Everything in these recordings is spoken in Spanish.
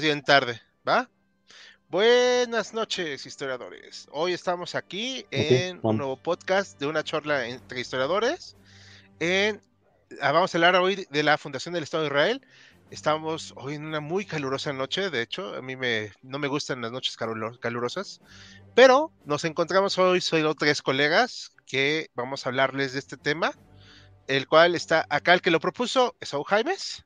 bien tarde, ¿va? Buenas noches, historiadores. Hoy estamos aquí en un nuevo podcast de una charla entre historiadores. En, ah, vamos a hablar hoy de la Fundación del Estado de Israel. Estamos hoy en una muy calurosa noche, de hecho, a mí me, no me gustan las noches calurosas, pero nos encontramos hoy, soy tres colegas que vamos a hablarles de este tema, el cual está acá, el que lo propuso, es Jaimes.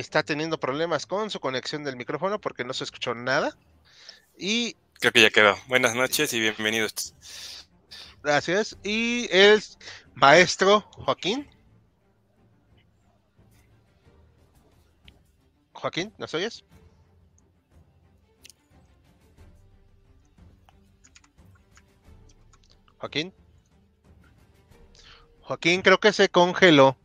Está teniendo problemas con su conexión del micrófono porque no se escuchó nada. Y. Creo que ya quedó. Buenas noches y bienvenidos. Gracias. Y el maestro Joaquín. Joaquín, ¿nos oyes? Joaquín. Joaquín creo que se congeló.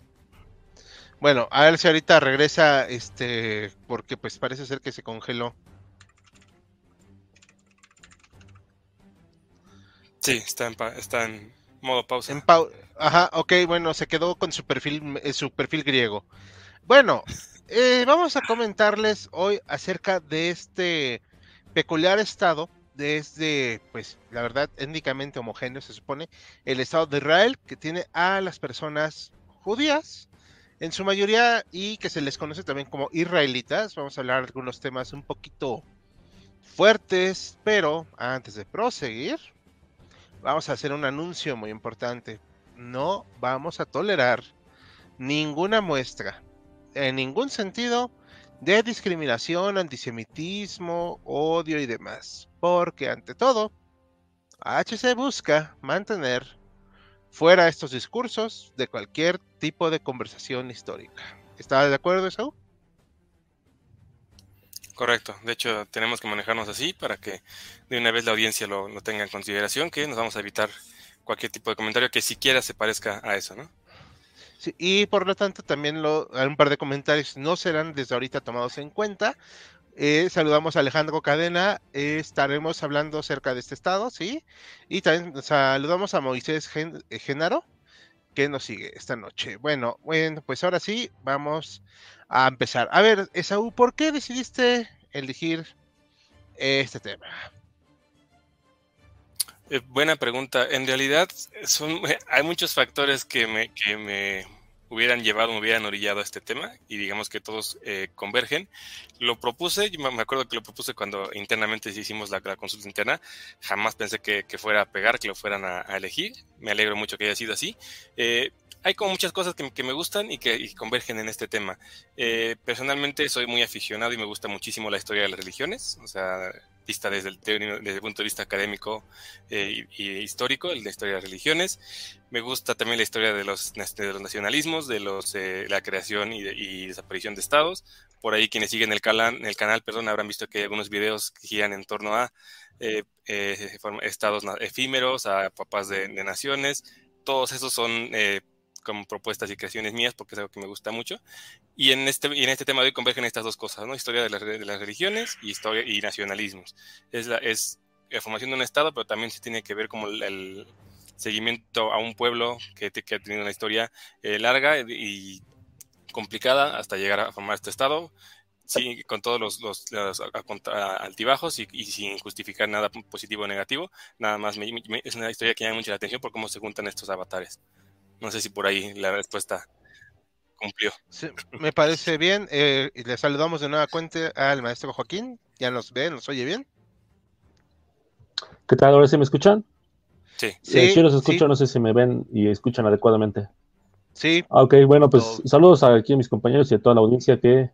Bueno, a ver si ahorita regresa, este, porque pues parece ser que se congeló. Sí, está en, está en modo pausa. En Ajá, ok, bueno, se quedó con su perfil, eh, su perfil griego. Bueno, eh, vamos a comentarles hoy acerca de este peculiar estado, desde, pues, la verdad, étnicamente homogéneo, se supone, el estado de Israel, que tiene a las personas judías, en su mayoría y que se les conoce también como israelitas. Vamos a hablar de algunos temas un poquito fuertes, pero antes de proseguir, vamos a hacer un anuncio muy importante. No vamos a tolerar ninguna muestra, en ningún sentido, de discriminación, antisemitismo, odio y demás. Porque ante todo, HC busca mantener fuera estos discursos de cualquier tipo de conversación histórica. ¿Estás de acuerdo, Esaú? Correcto. De hecho, tenemos que manejarnos así para que de una vez la audiencia lo, tenga en consideración, que nos vamos a evitar cualquier tipo de comentario que siquiera se parezca a eso, ¿no? Sí, y por lo tanto también lo, un par de comentarios no serán desde ahorita tomados en cuenta, eh, saludamos a Alejandro Cadena, eh, estaremos hablando acerca de este estado, ¿sí? Y también saludamos a Moisés eh, Genaro, que nos sigue esta noche. Bueno, bueno, pues ahora sí, vamos a empezar. A ver, Esaú, ¿por qué decidiste elegir este tema? buena pregunta. En realidad, son, hay muchos factores que me, que me hubieran llevado, me hubieran orillado a este tema y digamos que todos eh, convergen. Lo propuse, yo me acuerdo que lo propuse cuando internamente hicimos la, consulta interna, jamás pensé que, fuera a pegar, que lo fueran a, elegir, me alegro mucho que haya sido así. Eh, hay como muchas cosas que, me gustan y que convergen en este tema. Eh, personalmente soy muy aficionado y me gusta muchísimo la historia de las religiones, o sea, vista desde el, punto de vista académico eh, y, histórico, la historia de las religiones. Me gusta también la historia de los, de los nacionalismos, de los, eh, la creación y, desaparición de estados. Por ahí quienes siguen el, canal, el canal perdón, habrán visto que hay algunos videos que giran en torno a estados efímeros, a papás de, de naciones. Todos esos son como propuestas y creaciones mías, porque es algo que me gusta mucho. Y en este, y en este tema de hoy convergen estas dos cosas, ¿no? Historia de, de las religiones y, historia, y nacionalismos. Es la, es la formación de un Estado, pero también se tiene que ver como el, seguimiento a un pueblo que, que, ha tenido una historia eh, larga y complicada hasta llegar a formar este Estado. Sí, con todos los, los, altibajos y, sin justificar nada positivo o negativo, nada más es una historia que llama mucho la atención por cómo se juntan estos avatares. No sé si por ahí la respuesta cumplió. me parece bien. Eh, le saludamos de nueva cuenta al maestro Joaquín. ¿Ya nos ve, nos oye bien? ¿Qué tal? ¿Ahora sí me escuchan? Sí. Sí, sí los escucho, no sé si me ven y escuchan adecuadamente. Sí. Ok, bueno, pues saludos aquí a mis compañeros y a toda la audiencia que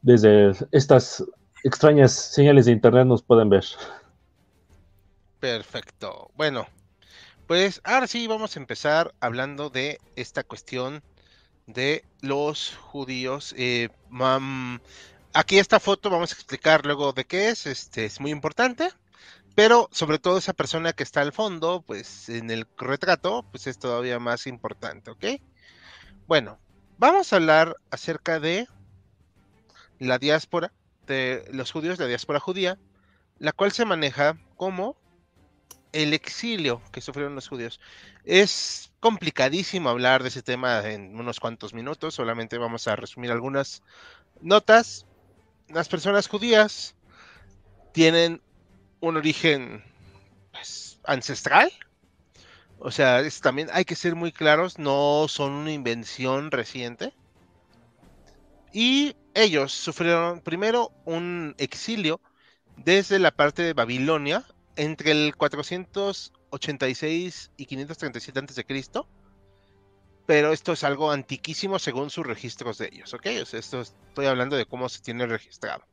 desde estas extrañas señales de internet nos pueden ver. Perfecto. Bueno, pues ahora sí vamos a empezar hablando de esta cuestión de los judíos. Eh, aquí esta foto vamos a explicar luego de qué es, este es muy importante, pero sobre todo esa persona que está al fondo, pues en el retrato, pues es todavía más importante, ¿ok? Bueno, vamos a hablar acerca de la diáspora, de los judíos, la diáspora judía, la cual se maneja como el exilio que sufrieron los judíos. Es complicadísimo hablar de ese tema en unos cuantos minutos, solamente vamos a resumir algunas notas. Las personas judías tienen un origen pues, ancestral, o sea, también hay que ser muy claros, no son una invención reciente. Y ellos sufrieron primero un exilio desde la parte de Babilonia entre el 486 y 537 a.C. Pero esto es algo antiquísimo según sus registros de ellos, ¿ok? O sea, esto estoy hablando de cómo se tiene registrado.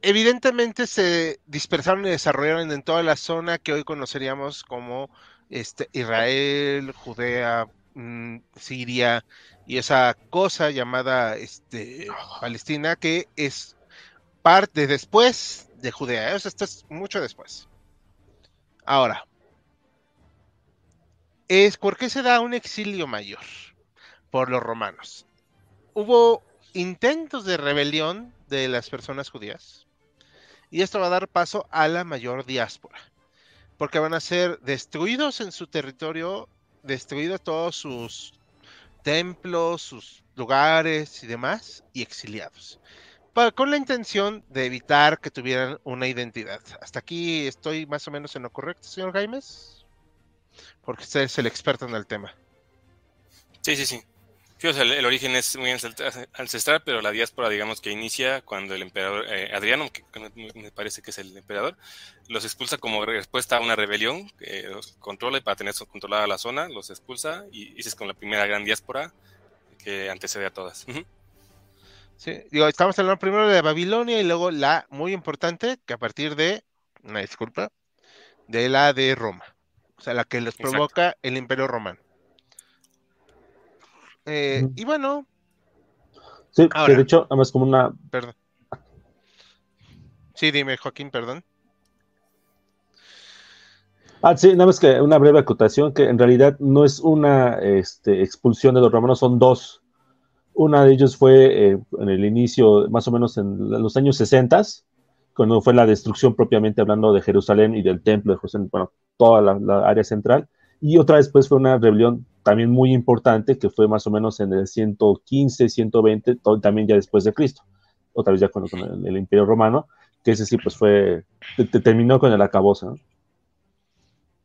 Evidentemente se dispersaron y desarrollaron en toda la zona que hoy conoceríamos como este, Israel, Judea, mm, Siria y esa cosa llamada este, Palestina que es parte después de Judea. esto es mucho después. Ahora, es ¿por qué se da un exilio mayor? Por los romanos. Hubo intentos de rebelión de las personas judías y esto va a dar paso a la mayor diáspora, porque van a ser destruidos en su territorio, destruidos todos sus templos, sus lugares y demás, y exiliados con la intención de evitar que tuvieran una identidad. Hasta aquí estoy más o menos en lo correcto, señor Jaimes, porque usted es el experto en el tema. Sí, sí, sí. el, origen es muy ancestral, pero la diáspora, digamos que inicia cuando el emperador eh, Adriano, que me parece que es el emperador, los expulsa como respuesta a una rebelión, que los controla y para tener controlada la zona, los expulsa y, esa es con la primera gran diáspora que antecede a todas. Sí, digo, estamos hablando primero de Babilonia y luego la muy importante, que a partir de, una disculpa, de la de Roma. O sea, la que les provoca el Imperio Romano. Eh, y bueno. Sí, de hecho, además como una. Perdón. Sí, dime, Joaquín, perdón. Ah, sí, nada más que una breve acotación, que en realidad no es una este, expulsión de los romanos, son dos. Una de ellos fue eh, en el inicio, más o menos en los años 60, cuando fue la destrucción propiamente hablando de Jerusalén y del templo de Jerusalén, bueno, toda la, área central. Y otra después fue una rebelión también muy importante, que fue más o menos en el 115, 120, también ya después de Cristo. Otra vez ya con, el, Imperio Romano, que ese sí, pues fue, terminó con el acabose.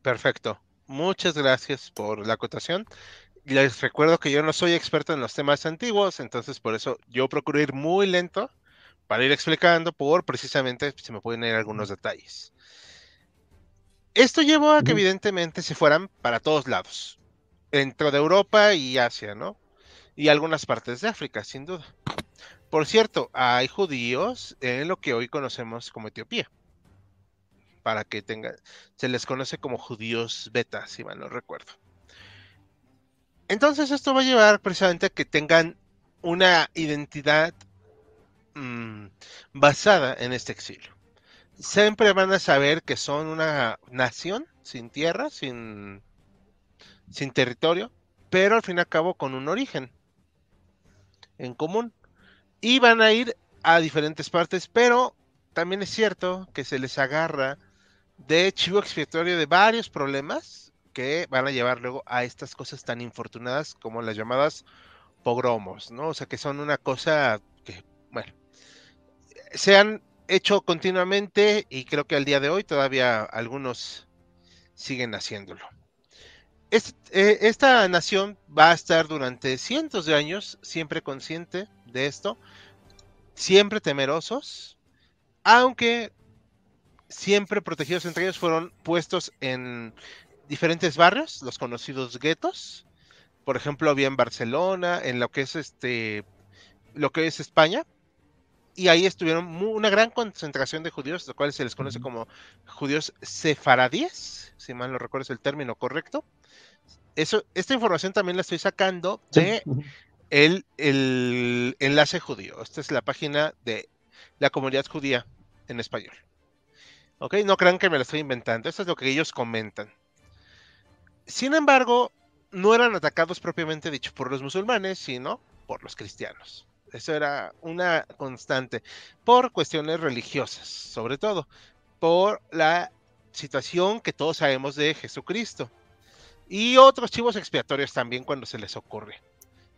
Perfecto. Muchas gracias por la acotación les recuerdo que yo no soy experto en los temas antiguos, entonces por eso yo procuro ir muy lento para ir explicando, por precisamente se me pueden ir algunos detalles. Esto llevó a que evidentemente se fueran para todos lados, dentro de Europa y Asia, ¿no? Y algunas partes de África, sin duda. Por cierto, hay judíos en lo que hoy conocemos como Etiopía. Para que tengan, se les conoce como judíos beta, si mal no recuerdo. Entonces esto va a llevar precisamente a que tengan una identidad mm, basada en este exilio. Siempre van a saber que son una nación sin tierra, sin, sin territorio, pero al fin y al cabo con un origen en común. Y van a ir a diferentes partes, pero también es cierto que se les agarra de chivo expiatorio de varios problemas que van a llevar luego a estas cosas tan infortunadas como las llamadas pogromos, ¿no? O sea, que son una cosa que, bueno, se han hecho continuamente y creo que al día de hoy todavía algunos siguen haciéndolo. Eh, esta nación va a estar durante cientos de años siempre consciente de esto, siempre temerosos, aunque siempre protegidos entre ellos fueron puestos en diferentes barrios, los conocidos guetos. Por ejemplo, había en Barcelona, en lo que es este, lo que es España, y ahí estuvieron una gran concentración de judíos, los cuales se les conoce como judíos sefaradíes, si mal no recuerdo es el término correcto. Eso, esta información también la estoy sacando de el, el, enlace judío. Esta es la página de la comunidad judía en español. ¿Ok? No crean que me la estoy inventando. Esto es lo que ellos comentan. Sin embargo, no eran atacados propiamente dicho por los musulmanes, sino por los cristianos. Eso era una constante, por cuestiones religiosas, sobre todo, por la situación que todos sabemos de Jesucristo. Y otros chivos expiatorios también cuando se les ocurre.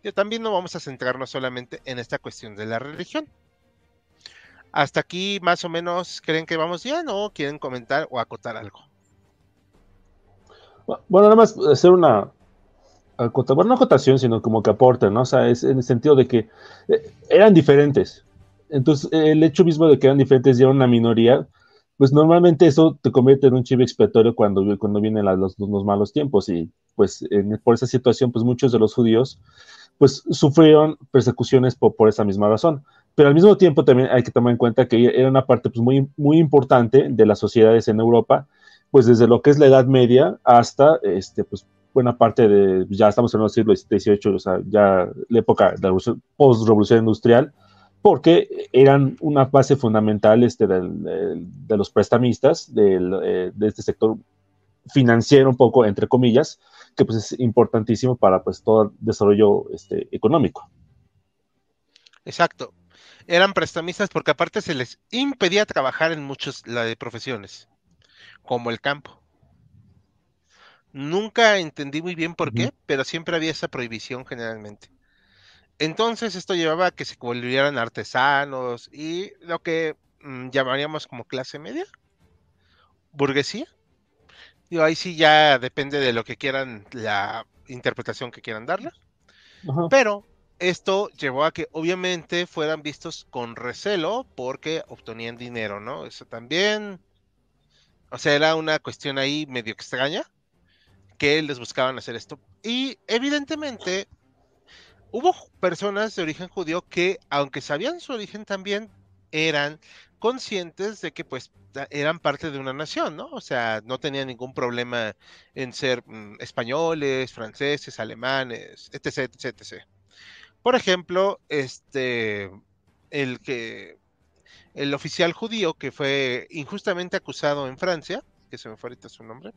Y también no vamos a centrarnos solamente en esta cuestión de la religión. Hasta aquí más o menos creen que vamos bien o quieren comentar o acotar algo. Bueno, nada más hacer una, bueno, no acotación, sino como que aporten, ¿no? O sea, es en el sentido de que eh, eran diferentes. Entonces, el hecho mismo de que eran diferentes y eran una minoría, pues normalmente eso te convierte en un chivo expiatorio cuando, cuando vienen los, malos tiempos. Y pues por esa situación, pues muchos de los judíos, pues sufrieron persecuciones por, por, esa misma razón. Pero al mismo tiempo también hay que tomar en cuenta que era una parte pues, muy, muy importante de las sociedades en Europa, pues desde lo que es la Edad Media hasta este, pues, buena parte de, ya estamos en el siglo XVIII, o sea, ya la época de la post-revolución industrial, porque eran una base fundamental este, de los prestamistas eh, de este sector financiero un poco, entre comillas, que pues es importantísimo para pues todo desarrollo este, económico. Exacto. Eran prestamistas porque aparte se les impedía trabajar en muchas profesiones, como el campo. Nunca entendí muy bien por qué, pero siempre había esa prohibición generalmente. Entonces esto llevaba a que se volvieran artesanos y lo que mm, llamaríamos como clase media, burguesía. Y ahí sí ya depende de lo que quieran, la interpretación que quieran darle. Pero esto llevó a que obviamente fueran vistos con recelo porque obtenían dinero, ¿no? Eso también, o sea, era una cuestión ahí medio extraña que les buscaban hacer esto. Y evidentemente hubo personas de origen judío que, aunque sabían su origen también, eran conscientes de que pues eran parte de una nación, ¿no? O sea, no tenían ningún problema en ser mm, españoles, franceses, alemanes, etc, etc, etc. Por ejemplo, este, el que, el oficial judío que fue injustamente acusado en Francia, que se me fue ahorita su nombre,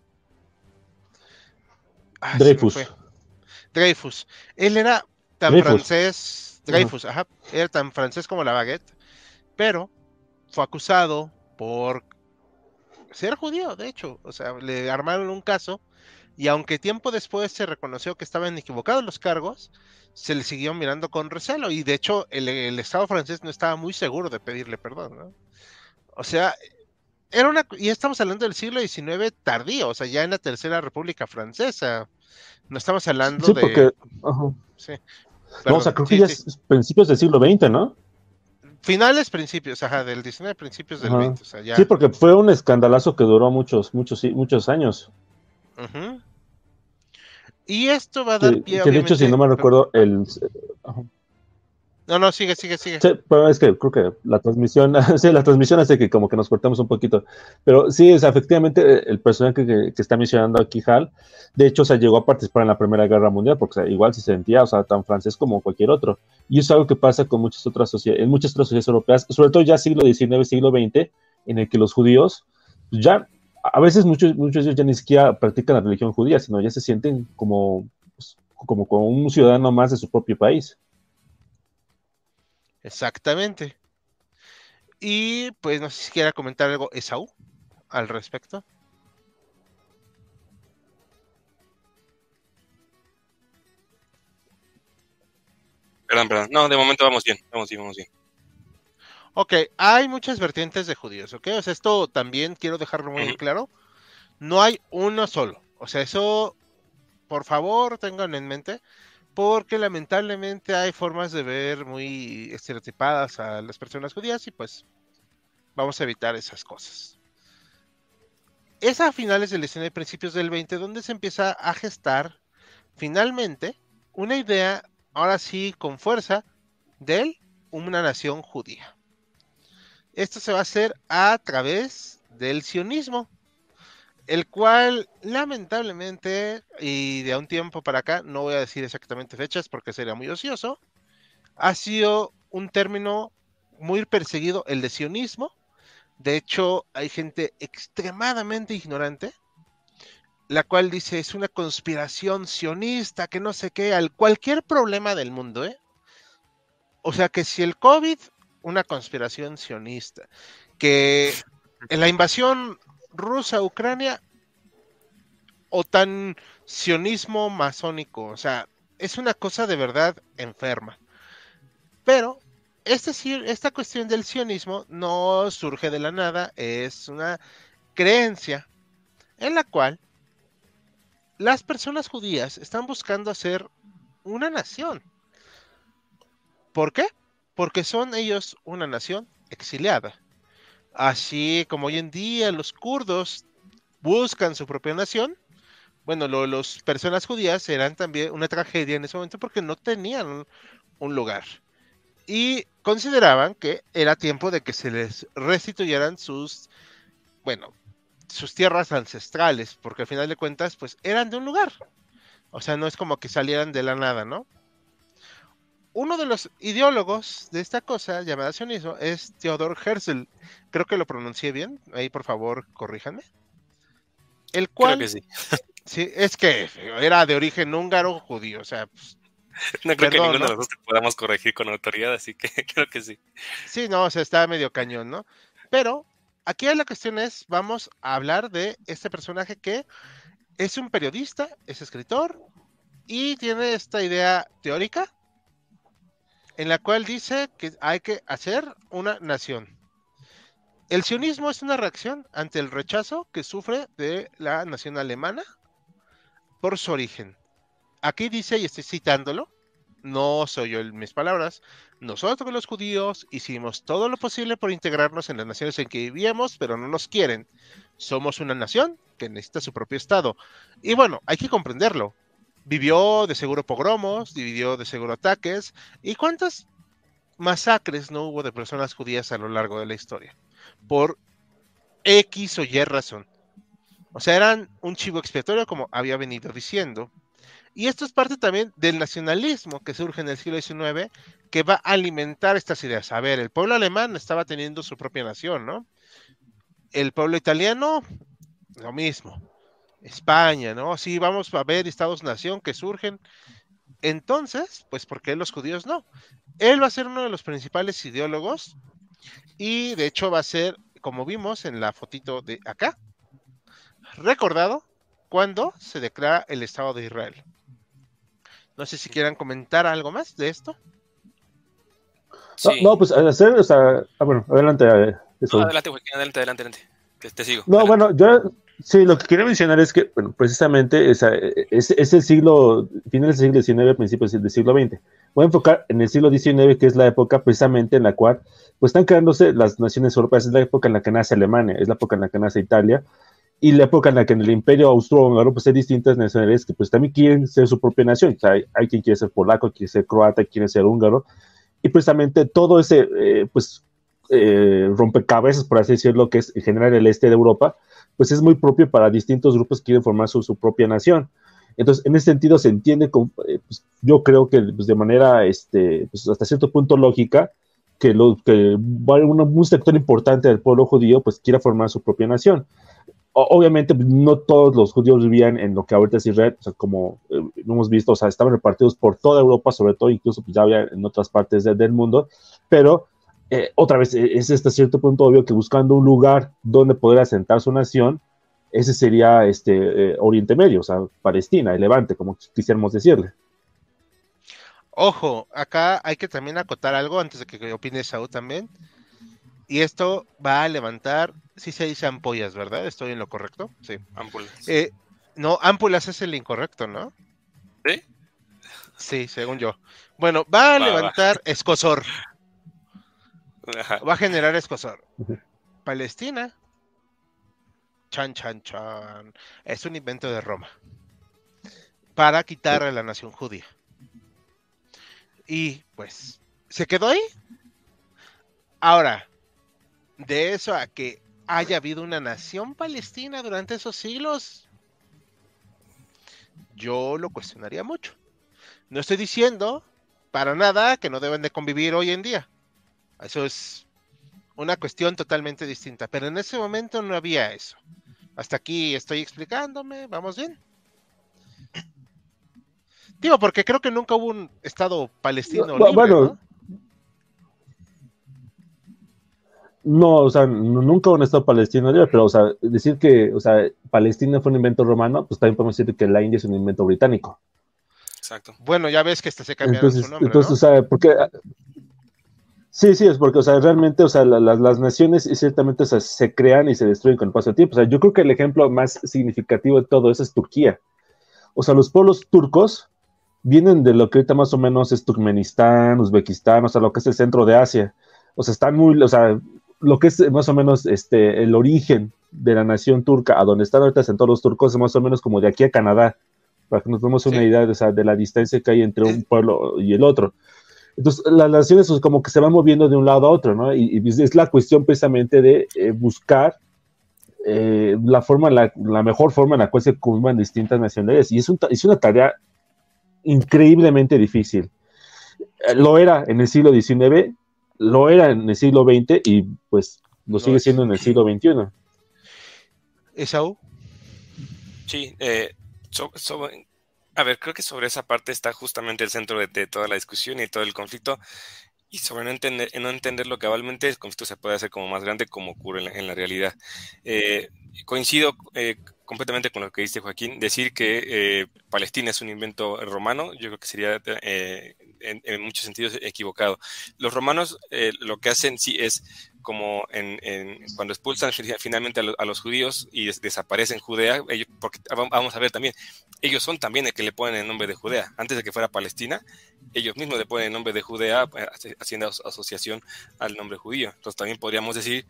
Ah, Dreyfus. Dreyfus. Él era tan francés, Dreyfus, ajá, era tan francés como la baguette, pero fue acusado por ser judío, de hecho, o sea, le armaron un caso y aunque tiempo después se reconoció que estaban equivocados los cargos, se le siguió mirando con recelo y de hecho el, el Estado francés no estaba muy seguro de pedirle perdón, ¿no? O sea, era una, y estamos hablando del siglo XIX tardío, o sea, ya en la Tercera República Francesa. No estamos hablando sí, de. Porque, Sí. Vamos a creo que ya es principios del siglo XX, ¿no? Finales, principios, ajá, del XIX, principios del XX. O sea, ya... Sí, porque fue un escandalazo que duró muchos, muchos, muchos años. Y esto va a dar pie. Que de hecho, si no me recuerdo, el. No, no, sigue, sigue, sigue. Sí, pero es que creo que la transmisión, sí, la transmisión hace que como que nos cortemos un poquito. Pero sí, es efectivamente el personaje que, está mencionando aquí, Hal, de hecho, o llegó a participar en la Primera Guerra Mundial porque igual se sentía, o sea, tan francés como cualquier otro. Y eso es algo que pasa con muchas otras sociedades, en muchas otras sociedades europeas, sobre todo ya siglo XIX, siglo XX, en el que los judíos, pues ya, a veces muchos, muchos de ellos ya ni siquiera practican la religión judía, sino ya se sienten como, pues, como, como un ciudadano más de su propio país. Exactamente. Y pues no sé si quiera comentar algo Esaú al respecto. Perdón, perdón. No, de momento vamos bien, vamos bien, vamos bien. Ok, hay muchas vertientes de judíos, ¿ok? O sea, esto también quiero dejarlo muy claro. No hay uno solo. O sea, eso, por favor, tengan en mente porque lamentablemente hay formas de ver muy estereotipadas a las personas judías y pues vamos a evitar esas cosas. Es a finales del XIX y principios del 20 donde se empieza a gestar finalmente una idea, ahora sí con fuerza, de una nación judía. Esto se va a hacer a través del sionismo el cual lamentablemente, y de un tiempo para acá, no voy a decir exactamente fechas porque sería muy ocioso, ha sido un término muy perseguido, el de sionismo. De hecho, hay gente extremadamente ignorante, la cual dice es una conspiración sionista, que no sé qué, al cualquier problema del mundo, ¿eh? O sea que si el COVID, una conspiración sionista, que en la invasión Rusia-Ucrania o tan sionismo masónico. O sea, es una cosa de verdad enferma. Pero este, esta cuestión del sionismo no surge de la nada, es una creencia en la cual las personas judías están buscando hacer una nación. ¿Por qué? Porque son ellos una nación exiliada. Así como hoy en día los kurdos buscan su propia nación, bueno, las personas judías eran también una tragedia en ese momento porque no tenían un, lugar. Y consideraban que era tiempo de que se les restituyeran sus, bueno, sus tierras ancestrales, porque al final de cuentas, pues eran de un lugar. O sea, no es como que salieran de la nada, ¿no? Uno de los ideólogos de esta cosa llamada sionismo es Theodor Herzl. Creo que lo pronuncié bien. Ahí, por favor, corríjanme. El cual. Creo que sí. Sí, es que era de origen húngaro judío, o sea. Pues, no creo que ninguno de nosotros podamos corregir con autoridad, así que creo que sí. Sí, no, o sea, está medio cañón, ¿no? Pero aquí la cuestión es, vamos a hablar de este personaje que es un periodista, es escritor y tiene esta idea teórica en la cual dice que hay que hacer una nación. El sionismo es una reacción ante el rechazo que sufre de la nación alemana por su origen. Aquí dice, y estoy citándolo, no soy yo en mis palabras, nosotros los judíos hicimos todo lo posible por integrarnos en las naciones en que vivíamos, pero no nos quieren. Somos una nación que necesita su propio Estado. Y bueno, hay que comprenderlo. Vivió de seguro pogromos, vivió de seguro ataques, y cuántas masacres no hubo de personas judías a lo largo de la historia. Por X o Y razón. O sea, eran un chivo expiatorio, como había venido diciendo. Y esto es parte también del nacionalismo que surge en el siglo XIX, que va a alimentar estas ideas. A ver, el pueblo alemán estaba teniendo su propia nación, ¿no? El pueblo italiano, lo mismo. España, ¿no? Sí, vamos a ver estados-nación que surgen. Entonces, pues, ¿por qué los judíos no? Él va a ser uno de los principales ideólogos y de hecho va a ser, como vimos en la fotito de acá, recordado cuando se declara el Estado de Israel. No sé si quieran comentar algo más de esto. No, pues hacer, o sea, ah, bueno, adelante. Eh, adelante, adelante, adelante, adelante. Te, sigo. No, bueno, yo sí, lo que quería mencionar es que, bueno, precisamente es, es, el siglo, finales del siglo XIX, principios del siglo XX. Voy a enfocar en el siglo XIX, que es la época precisamente en la cual pues están creándose las naciones europeas, es la época en la que nace Alemania, es la época en la que nace Italia, y la época en la que en el imperio austrohúngaro pues hay distintas nacionalidades que pues también quieren ser su propia nación. O sea, hay, quien quiere ser polaco, quiere ser croata, quiere ser húngaro. Y precisamente todo ese eh, pues eh, rompecabezas, por así decirlo, que es en general el este de Europa, pues es muy propio para distintos grupos que quieren formar su, propia nación. Entonces, en ese sentido se entiende, eh, pues, yo creo que pues, de manera este, pues, hasta cierto punto lógica, que, lo, que un, un sector importante del pueblo judío pues quiera formar su propia nación obviamente no todos los judíos vivían en lo que ahorita es Israel, como eh, hemos visto, o sea, estaban repartidos por toda Europa, sobre todo, incluso ya había en otras partes del mundo, pero eh, otra vez e, es hasta cierto punto obvio que buscando un lugar donde poder asentar su nación, ese sería este eh, Oriente Medio, o sea, Palestina, el Levante, como quisiéramos decirle. Ojo, acá hay que también acotar algo antes de que opine Saúl también. Y esto va a levantar, si se dice ampollas, ¿verdad? ¿Estoy en lo correcto? Sí. Ámpulas. Eh, no, ámpulas es el incorrecto, ¿no? ¿Sí? Sí, según yo. Bueno, va a levantar escosor. Va a generar escosor. Palestina. Chan, chan, chan. Es un invento de Roma. Para quitar a la nación judía. Y pues, ¿se quedó ahí? Ahora, de eso a que haya habido una nación palestina durante esos siglos, yo lo cuestionaría mucho. No estoy diciendo para nada que no deben de convivir hoy en día. Eso es una cuestión totalmente distinta. Pero en ese momento no había eso. Hasta aquí estoy explicándome. ¿Vamos bien? Digo, porque creo que nunca hubo un Estado palestino. bueno, No, o sea, nunca un Estado palestino pero, o sea, decir que, o sea, Palestina fue un invento romano, pues también podemos decir que la India es un invento británico. Exacto. Bueno, ya ves que este se cambiaron entonces, su nombre, Entonces, ¿no? o sea, porque... Sí, sí, es porque, o sea, realmente, o sea, la, la, las naciones ciertamente o sea, se crean y se destruyen con el paso del tiempo. O sea, yo creo que el ejemplo más significativo de todo eso es Turquía. O sea, los pueblos turcos vienen de lo que ahorita más o menos es Turkmenistán, Uzbekistán, o sea, lo que es el centro de Asia. O sea, están muy, o sea, lo que es más o menos este, el origen de la nación turca, a donde están ahorita todos los turcos, es más o menos como de aquí a Canadá, para que nos demos una idea de, o sea, de la distancia que hay entre un pueblo y el otro. Entonces, las naciones pues, como que se van moviendo de un lado a otro, ¿no? Y, y es la cuestión precisamente de eh, buscar eh, la forma, la, la mejor forma en la cual se convivan distintas nacionalidades. Y es, un es una tarea increíblemente difícil. Eh, Lo era en el siglo XIX, lo era en el siglo XX y pues lo sigue siendo en el siglo XXI. Esaú. Sí, eh, so- so- a ver, creo que sobre esa parte está justamente el centro de, toda la discusión y todo el conflicto. Y sobre no entender, no entenderlo cabalmente, el conflicto se puede hacer como más grande como ocurre en la, en la realidad. Eh, coincido eh, completamente con lo que dice Joaquín. Decir que eh, Palestina es un invento romano, yo creo que sería eh, en, en, muchos sentidos equivocado. Los romanos eh, lo que hacen sí es como en, en, cuando expulsan finalmente a, lo, a, los judíos y des, desaparecen Judea, ellos, porque vamos a ver también, ellos son también el que le ponen el nombre de Judea. Antes de que fuera Palestina, ellos mismos le ponen el nombre de Judea, eh, haciendo asociación al nombre judío. Entonces también podríamos decir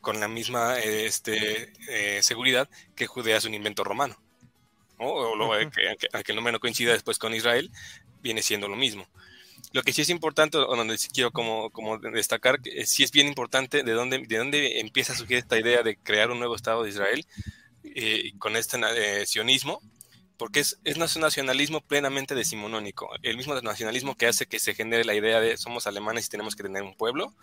con la misma este, eh, seguridad que Judea es un invento romano. ¿no? O lo, uh -huh. que, que, que, el nombre no coincida después con Israel, viene siendo lo mismo. Lo que sí es importante, o donde sí quiero como, como destacar, que sí es bien importante de dónde, de dónde empieza a surgir esta idea de crear un nuevo Estado de Israel eh, con este eh, sionismo, porque es, es un nacionalismo plenamente decimonónico, el mismo nacionalismo que hace que se genere la idea de somos alemanes y tenemos que tener un pueblo,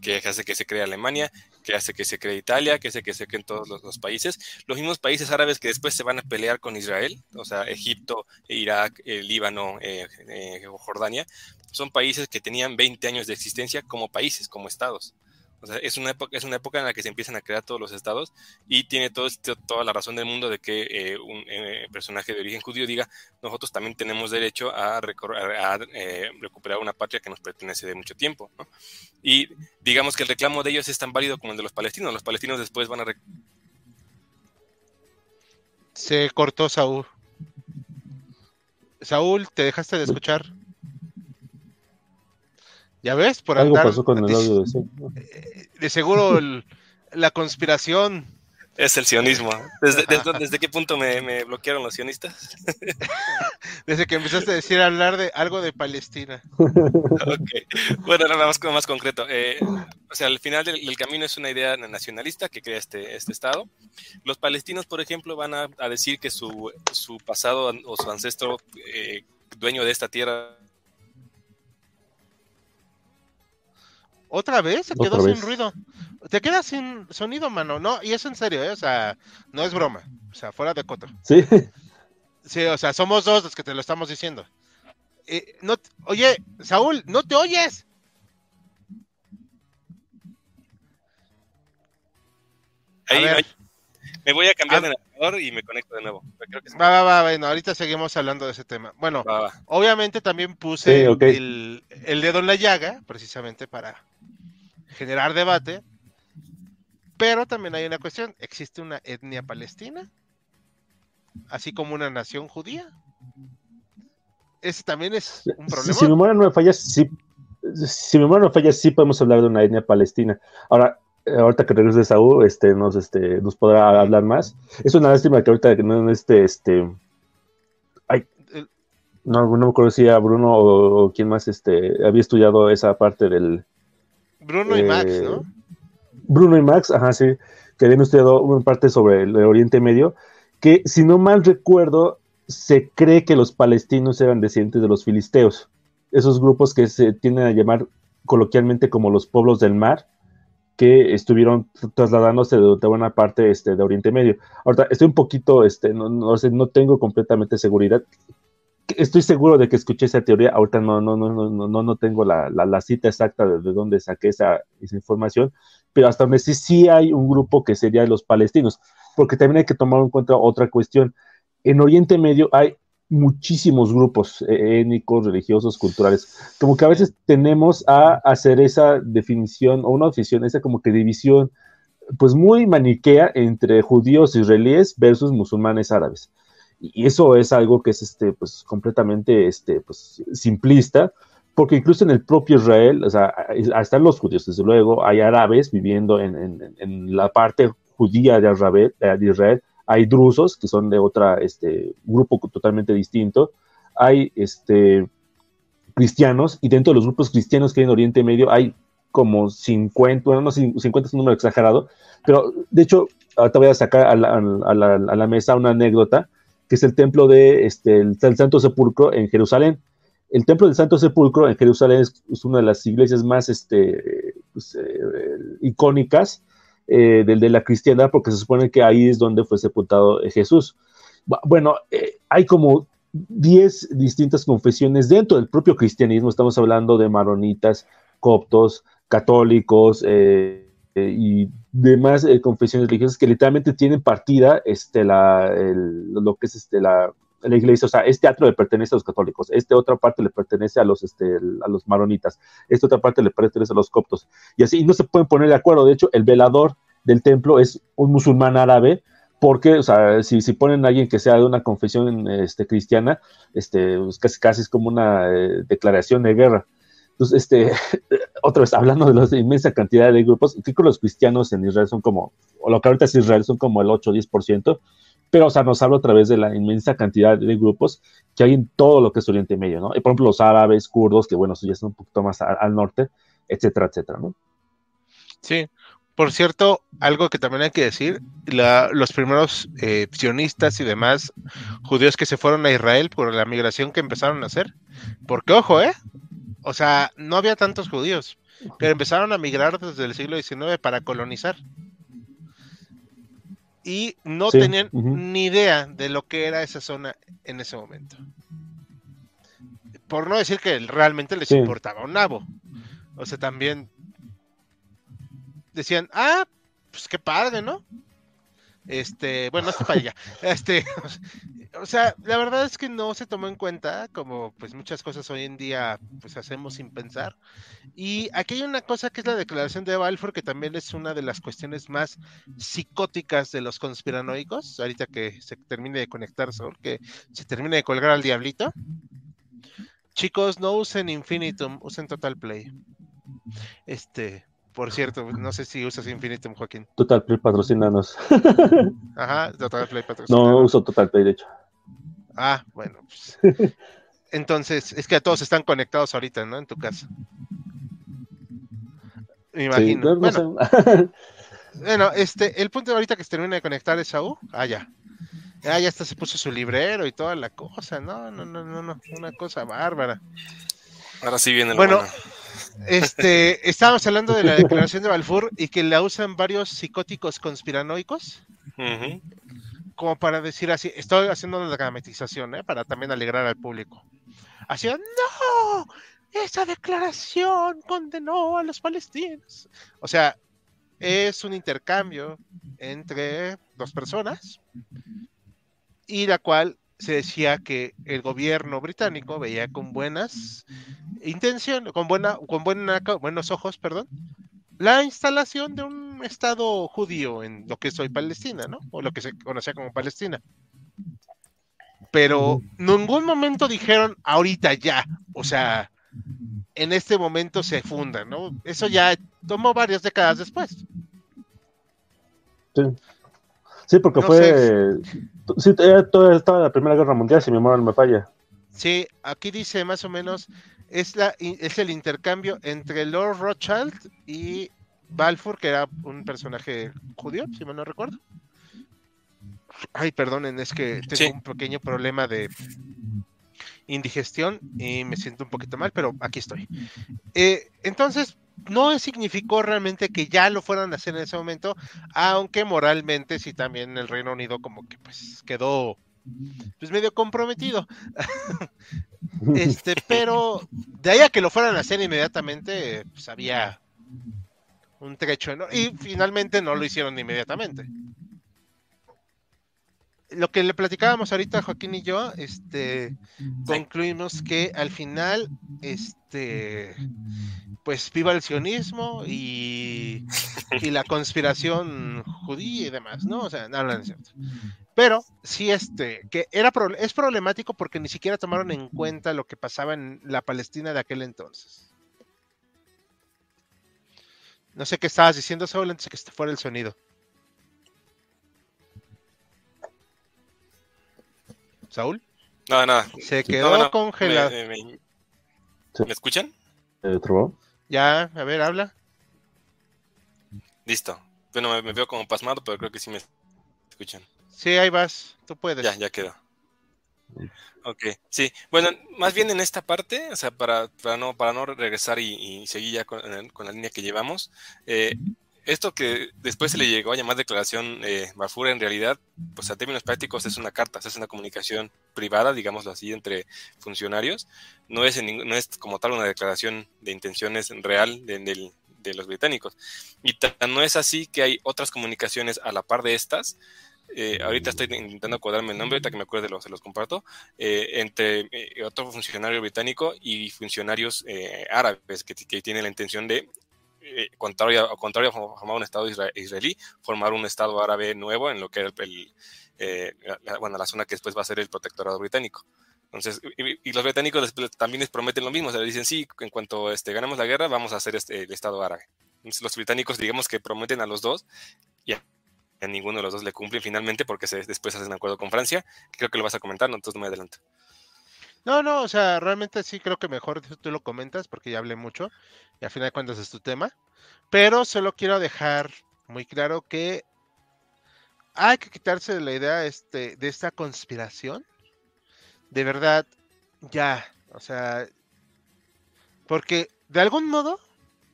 que hace que se cree Alemania, que hace que se cree Italia, que hace que se creen todos los, países, los mismos países árabes que después se van a pelear con Israel, o sea, Egipto, Irak, Líbano, eh, eh, Jordania, son países que tenían 20 años de existencia como países, como estados. O sea, es una, época, es una época en la que se empiezan a crear todos los estados y tiene todo, toda la razón del mundo de que eh, un eh, personaje de origen judío diga, nosotros también tenemos derecho a, a, a eh, recuperar una patria que nos pertenece de mucho tiempo. ¿no? Y digamos que el reclamo de ellos es tan válido como el de los palestinos. Los palestinos después van a... Se cortó Saúl. Saúl, ¿te dejaste de escuchar? ¿Ya ves? Por Algo andar, pasó con el audio de sí. De seguro el, la conspiración. Es el sionismo. ¿Desde, desde, desde qué punto me, me, bloquearon los sionistas? Desde que empezaste a decir hablar de algo de Palestina. okay. Bueno, nada más, más concreto. Eh, o sea, al final del, del, camino es una idea nacionalista que crea este, este Estado. Los palestinos, por ejemplo, van a, a decir que su, su, pasado o su ancestro eh, dueño de esta tierra ¿Otra vez? Se quedó ¿Otra sin vez? ruido. Te quedas sin sonido, mano. No, y es en serio, ¿eh? O sea, no es broma. O sea, fuera de coto. Sí. Sí, o sea, somos dos los que te lo estamos diciendo. Eh, no, oye, Saúl, ¿no te oyes? Ahí, ahí, me voy a cambiar a... de navegador y me conecto de nuevo. Creo que va, va, va, bueno, ahorita seguimos hablando de ese tema. Bueno, va, va. obviamente también puse sí, okay. el, el dedo en la llaga, precisamente para generar debate. Pero también hay una cuestión, ¿existe una etnia palestina? Así como una nación judía. Ese también es un problema. Si, mi memoria no me falla, sí, si mi memoria no falla, sí podemos hablar de una etnia palestina. Ahora, ahorita que regrese Saúl, este, nos, este, nos podrá hablar más. Es una lástima que ahorita no este, este, ay, no, no me acuerdo si era Bruno o, o quién más, este, había estudiado esa parte del. Bruno eh, y Max, ¿no? Bruno y Max, ajá, sí, que habían estudiado una parte sobre el Oriente Medio, que si no mal recuerdo, se cree que los palestinos eran descendientes de los filisteos, esos grupos que se tienden a llamar coloquialmente como los pueblos del mar, que estuvieron trasladándose de, de buena parte este, de Oriente Medio. Ahorita estoy un poquito, este, no, no, no tengo completamente seguridad. Estoy seguro de que escuché esa teoría, ahorita no, no, no, no, no, no tengo la, la, cita exacta de dónde saqué esa, esa información, pero hasta donde sí, sí hay un grupo que sería los palestinos, porque también hay que tomar en cuenta otra cuestión. En Oriente Medio hay muchísimos grupos eh, étnicos, religiosos, culturales. Como que a veces tenemos a hacer esa definición o una definición, esa como que división, pues muy maniquea entre judíos israelíes versus musulmanes árabes. Y eso es algo que es este, pues, completamente este, pues, simplista, porque incluso en el propio Israel, o sea, están los judíos, desde luego, hay árabes viviendo en, en, en la parte judía de Israel, de Israel hay drusos, que son de otro este, grupo totalmente distinto, hay este, cristianos, y dentro de los grupos cristianos que hay en Oriente Medio hay como 50, bueno, no 50 es un número exagerado, pero de hecho, ahorita voy a sacar a la, a la, a la mesa una anécdota, que es el templo de este, el, Santo Sepulcro en Jerusalén. El templo del Santo Sepulcro en Jerusalén es, una de las iglesias más este, pues, eh, icónicas eh, del de la cristiandad, porque se supone que ahí es donde fue sepultado eh, Jesús. Bueno, hay como 10 distintas confesiones dentro del propio cristianismo, estamos hablando de maronitas, coptos, católicos y demás confesiones religiosas que literalmente tienen partida este, la, el, lo que es este, la, la iglesia, o sea, este teatro le pertenece a los católicos, esta otra parte le pertenece a los, este, a los maronitas, esta otra parte le pertenece a los coptos, y así, no se pueden poner de acuerdo, de hecho, el velador del templo es un musulmán árabe, porque, o sea, si, si ponen a alguien que sea de una confesión este, cristiana, este, pues casi, casi es como una eh, declaración de guerra. Entonces, este, otra vez, hablando de la inmensa cantidad de grupos, creo que los cristianos en Israel son como, o lo que ahorita es Israel, son como el 8 o 10%, pero, o sea, nos habla otra vez de la inmensa cantidad de grupos que hay en todo lo que es Oriente Medio, ¿no? Y, por ejemplo, los árabes, kurdos, que, bueno, ya están un poquito más al, norte, etcétera, etcétera, ¿no? Sí. Por cierto, algo que también hay que decir, los primeros eh, sionistas y demás judíos que se fueron a Israel por la migración que empezaron a hacer, porque ojo, ¿eh? O sea, no había tantos judíos, pero empezaron a migrar desde el siglo XIX para colonizar y no sí, tenían uh -huh. ni idea de lo que era esa zona en ese momento. Por no decir que realmente les sí. importaba un nabo. O sea, también decían, ah, pues qué padre, ¿no? Este, bueno, hasta para allá. Este, o sea, la verdad es que no se tomó en cuenta, como pues muchas cosas hoy en día pues hacemos sin pensar. Y aquí hay una cosa que es la declaración de Balfour, que también es una de las cuestiones más psicóticas de los conspiranoicos. Ahorita que se termine de conectar, que se termine de colgar al diablito. Chicos, no usen Infinitum, usen Total Play. Este, por cierto, no sé si usas Infinitum, Joaquín. Total Play patrocinanos. Ajá, Total Play patrocinanos. No uso Total Play, de hecho. Ah, bueno. Pues. Entonces, es que todos están conectados ahorita, ¿no? En tu casa. Me imagino. Sí, no, bueno, sé. bueno, este, el punto de ahorita que se termina de conectar es Saúl. Ah, ya. Ah, ya hasta se puso su librero y toda la cosa. No, no, no, no, no. Una cosa bárbara. Ahora sí viene el bueno. bueno. Este, estábamos hablando de la declaración de Balfour y que la usan varios psicóticos conspiranoicos. Uh -huh. Como para decir así, estoy haciendo una dramatización, ¿eh? para también alegrar al público. Así, no, esa declaración condenó a los palestinos. O sea, es un intercambio entre dos personas y la cual se decía que el gobierno británico veía con buenas intenciones, con buena, con buena, buenos ojos, perdón, la instalación de un estado judío en lo que es hoy Palestina, ¿no? O lo que se conocía como Palestina. Pero en ningún momento dijeron ahorita ya, o sea, en este momento se funda, ¿no? Eso ya tomó varias décadas después. Sí. Sí, porque no fue. Sé. Sí, estaba la Primera Guerra Mundial, si mi memoria no me falla. Sí, aquí dice más o menos: es, la, es el intercambio entre Lord Rothschild y Balfour, que era un personaje judío, si mal no recuerdo. Ay, perdonen, es que tengo sí. un pequeño problema de indigestión y me siento un poquito mal, pero aquí estoy. Eh, entonces, no significó realmente que ya lo fueran a hacer en ese momento, aunque moralmente sí también el Reino Unido como que pues quedó pues medio comprometido. este, pero de ahí a que lo fueran a hacer inmediatamente, pues había un trecho enorme. Y finalmente no lo hicieron inmediatamente. Lo que le platicábamos ahorita Joaquín y yo, este, concluimos que al final, este, pues viva el sionismo y, y la conspiración judía y demás, ¿no? O sea, no, no es cierto. Pero sí, este, que era es problemático porque ni siquiera tomaron en cuenta lo que pasaba en la Palestina de aquel entonces. No sé qué estabas diciendo, Saúl, antes de que fuera el sonido. Saúl. No, nada. Se quedó congelado. Me, escuchan? ¿Eh, ya, a ver, habla. Listo. Bueno, me, veo como pasmado, pero creo que sí me escuchan. Sí, ahí vas. Tú puedes. Ya, ya quedó. Ok, sí. Bueno, más bien en esta parte, o sea, para, para, no, para no regresar y, seguir ya con, la línea que llevamos, eh, esto que después se le llegó a llamar declaración eh, en realidad, pues a términos prácticos es una carta, es una comunicación privada, digámoslo así, entre funcionarios. No es, no es como tal una declaración de intenciones real de, los británicos. Y no es así que hay otras comunicaciones a la par de estas. Eh, ahorita estoy intentando acordarme el nombre, ahorita que me acuerde los, se los comparto, eh, entre eh, otro funcionario británico y funcionarios árabes que, que tienen la intención de eh, contrario, contrario a formar un Estado israelí, formar un Estado árabe nuevo en lo que el, eh, la, bueno, la zona que después va a ser el protectorado británico. Entonces, y, los británicos también les prometen lo mismo, o sea, dicen, sí, en cuanto este, ganemos la guerra, vamos a hacer este, el Estado árabe. Entonces, los británicos, digamos que prometen a los dos, y a, ninguno de los dos le cumplen finalmente porque se, después hacen acuerdo con Francia. Creo que lo vas a comentar, ¿no? entonces no me adelanto. No, no, o sea, realmente sí creo que mejor tú lo comentas porque ya hablé mucho y al final de cuentas es tu tema. Pero solo quiero dejar muy claro que hay que quitarse de la idea este, de esta conspiración. De verdad, ya, o sea, porque de algún modo,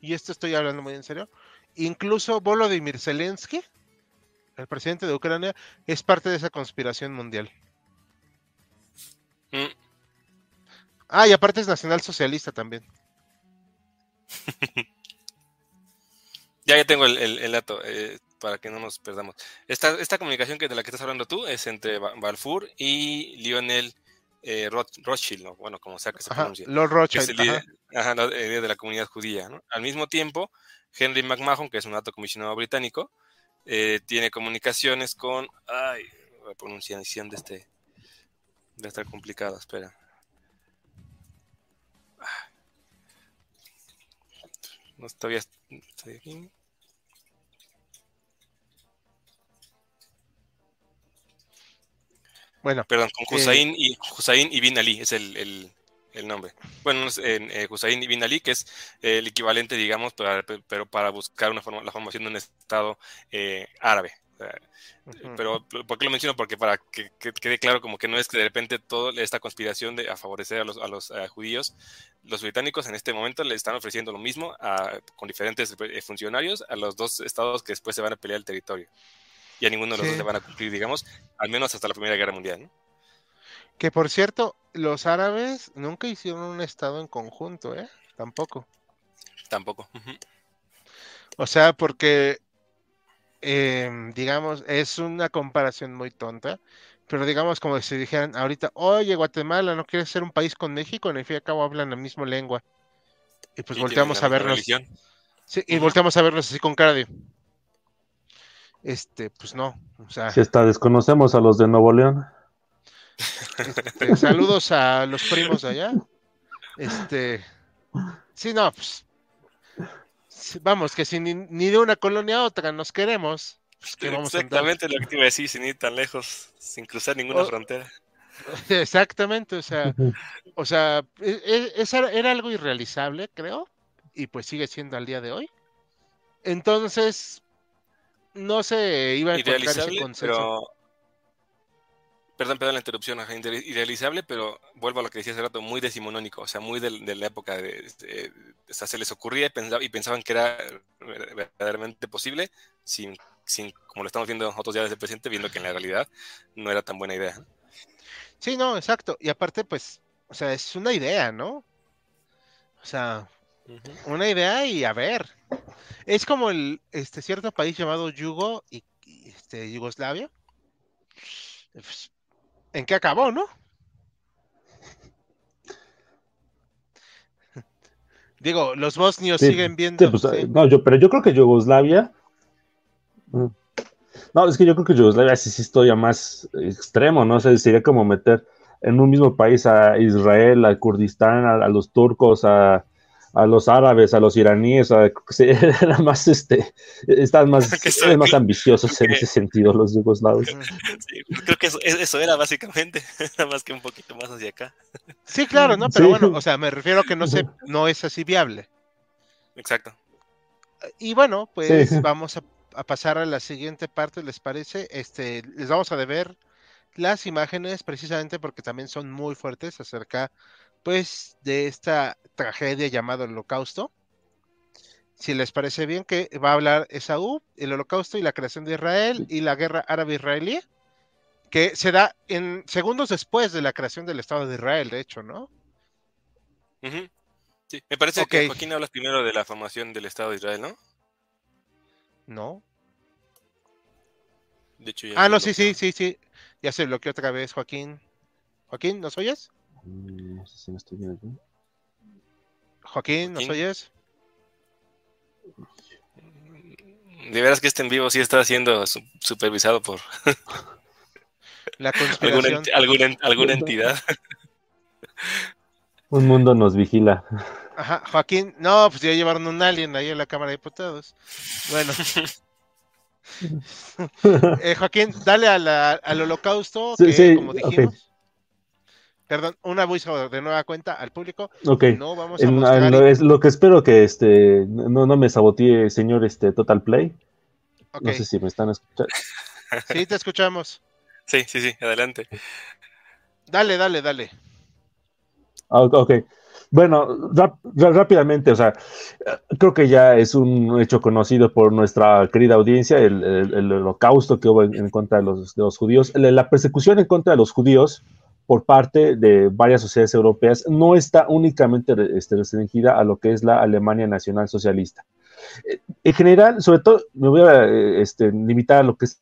y esto estoy hablando muy en serio, incluso Volodymyr Zelensky, el presidente de Ucrania, es parte de esa conspiración mundial. Mm. Ah, y aparte es nacional socialista también. ya, ya tengo el, dato, eh, para que no nos perdamos. Esta, esta comunicación que de la que estás hablando tú es entre Balfour y Lionel eh, Rothschild, bueno, como sea que se pronuncie. Lord Rothschild. el líder, de la comunidad judía. Al mismo tiempo, Henry McMahon, que es un alto comisionado británico, eh, tiene comunicaciones con. Ay, la pronunciación de este. De estar complicada, espera. No todavía Bueno, perdón, con Hussein, eh, y, Hussein y Bin Ali es el, nombre. Bueno, eh, Hussein Bin Ali, que es el equivalente, digamos, pero para buscar una forma, la formación de un Estado eh, árabe. Pero, ¿por qué lo menciono? Porque para que, quede claro como que no es que de repente toda esta conspiración de a favorecer a los, a los judíos, los británicos en este momento le están ofreciendo lo mismo con diferentes eh, funcionarios a los dos estados que después se van a pelear el territorio. Y a ninguno de los dos le van a cumplir, digamos, al menos hasta la Primera Guerra Mundial. Que por cierto, los árabes nunca hicieron un estado en conjunto, ¿eh? Tampoco. Tampoco. O sea, porque Em, digamos, es una comparación muy tonta, pero digamos como si dijeran ahorita, oye, Guatemala, ¿no quieres ser un país con México? En el fin y al cabo hablan la misma lengua. Y pues volteamos a vernos. Sí, y volteamos a vernos así con cara de. Este, pues no. O sea. Si está, desconocemos a los de Nuevo León. Este, saludos a los primos de allá. Este. Sí, no, pues vamos, que sin ni, de una colonia a otra nos queremos. Pues, Exactamente lo que te iba a decir, sin ir tan lejos, sin cruzar ninguna frontera. Exactamente, o sea, o sea, e, e, era algo irrealizable, creo, y pues sigue siendo al día de hoy. Entonces, no se iba a encontrar ese consenso. Perdón, perdón la interrupción, idealizable, pero vuelvo a lo que decía hace rato, muy decimonónico, o sea, muy de, la época de, se les ocurría y, pensaban que era verdaderamente posible, sin, sin, como lo estamos viendo nosotros ya desde el presente, viendo que en la realidad no era tan buena idea. Sí, no, exacto. Y aparte, pues, o sea, es una idea, ¿no? O sea, una idea y a ver. Es como el este cierto país llamado Yugo y, y, este Yugoslavia. Pues, ¿En qué acabó, no? Digo, los bosnios Sí, siguen viendo. Sí, pues, sí. No, yo, pero yo creo que Yugoslavia. mm, No, es que yo creo que Yugoslavia sí, sí es todavía más extremo, ¿no? O sea, sería como meter en un mismo país a Israel, a Kurdistán, a, a los turcos, a, a los árabes, a los iraníes, a, era más, este, están más, eran más ambiciosos en ese sentido los yugoslavos. Sí, creo que eso, eso era básicamente, nada más que un poquito más hacia acá. Sí, claro, ¿no? Pero Sí. bueno, o sea, me refiero a que no se, no es así viable. Exacto. Y bueno, pues Sí. vamos a, a pasar a la siguiente parte, ¿les parece? Este, les vamos a deber las imágenes precisamente porque también son muy fuertes acerca, pues, de esta tragedia llamada Holocausto. Si les parece bien que va a hablar Esaú, el Holocausto y la creación de Israel y la guerra árabe-israelí, que se da en segundos después de la creación del Estado de Israel, de hecho, ¿no? Sí, me parece que Joaquín hablas primero de la formación del Estado de Israel, ¿no? No. De hecho, ya Ah, no, sí, sí, sí, sí. Ya se bloqueó otra vez, Joaquín. Joaquín, ¿nos oyes? Mm, No sé si me estoy viendo aquí. Joaquín, ¿nos oyes? De veras que este en vivo sí está siendo su- supervisado por La alguna, conspiración. ent- alguna, alguna entidad. Un mundo nos vigila. Ajá, Joaquín, no, pues ya llevaron un alien ahí en la Cámara de Diputados. Bueno, eh, Joaquín, dale a la- al holocausto, Sí, que sí, como dijimos. Perdón, un aviso de nueva cuenta al público. Ok. No vamos a En- mostrar. en lo, es lo que espero que este no, no me sabotee, señor este Total Play. Ok, No sé si me están escuchando. sí, te escuchamos. Sí, sí, sí, adelante. Dale, dale, dale. Ah, ok. Bueno, rápidamente, o sea, creo que ya es un hecho conocido por nuestra querida audiencia, el, el- el holocausto que hubo en, en contra de los, de los judíos. La, la persecución en contra de los judíos por parte de varias sociedades europeas no está únicamente este, restringida a lo que es la Alemania nacional socialista. Eh, En general, sobre todo, me voy a eh, este, limitar a lo que es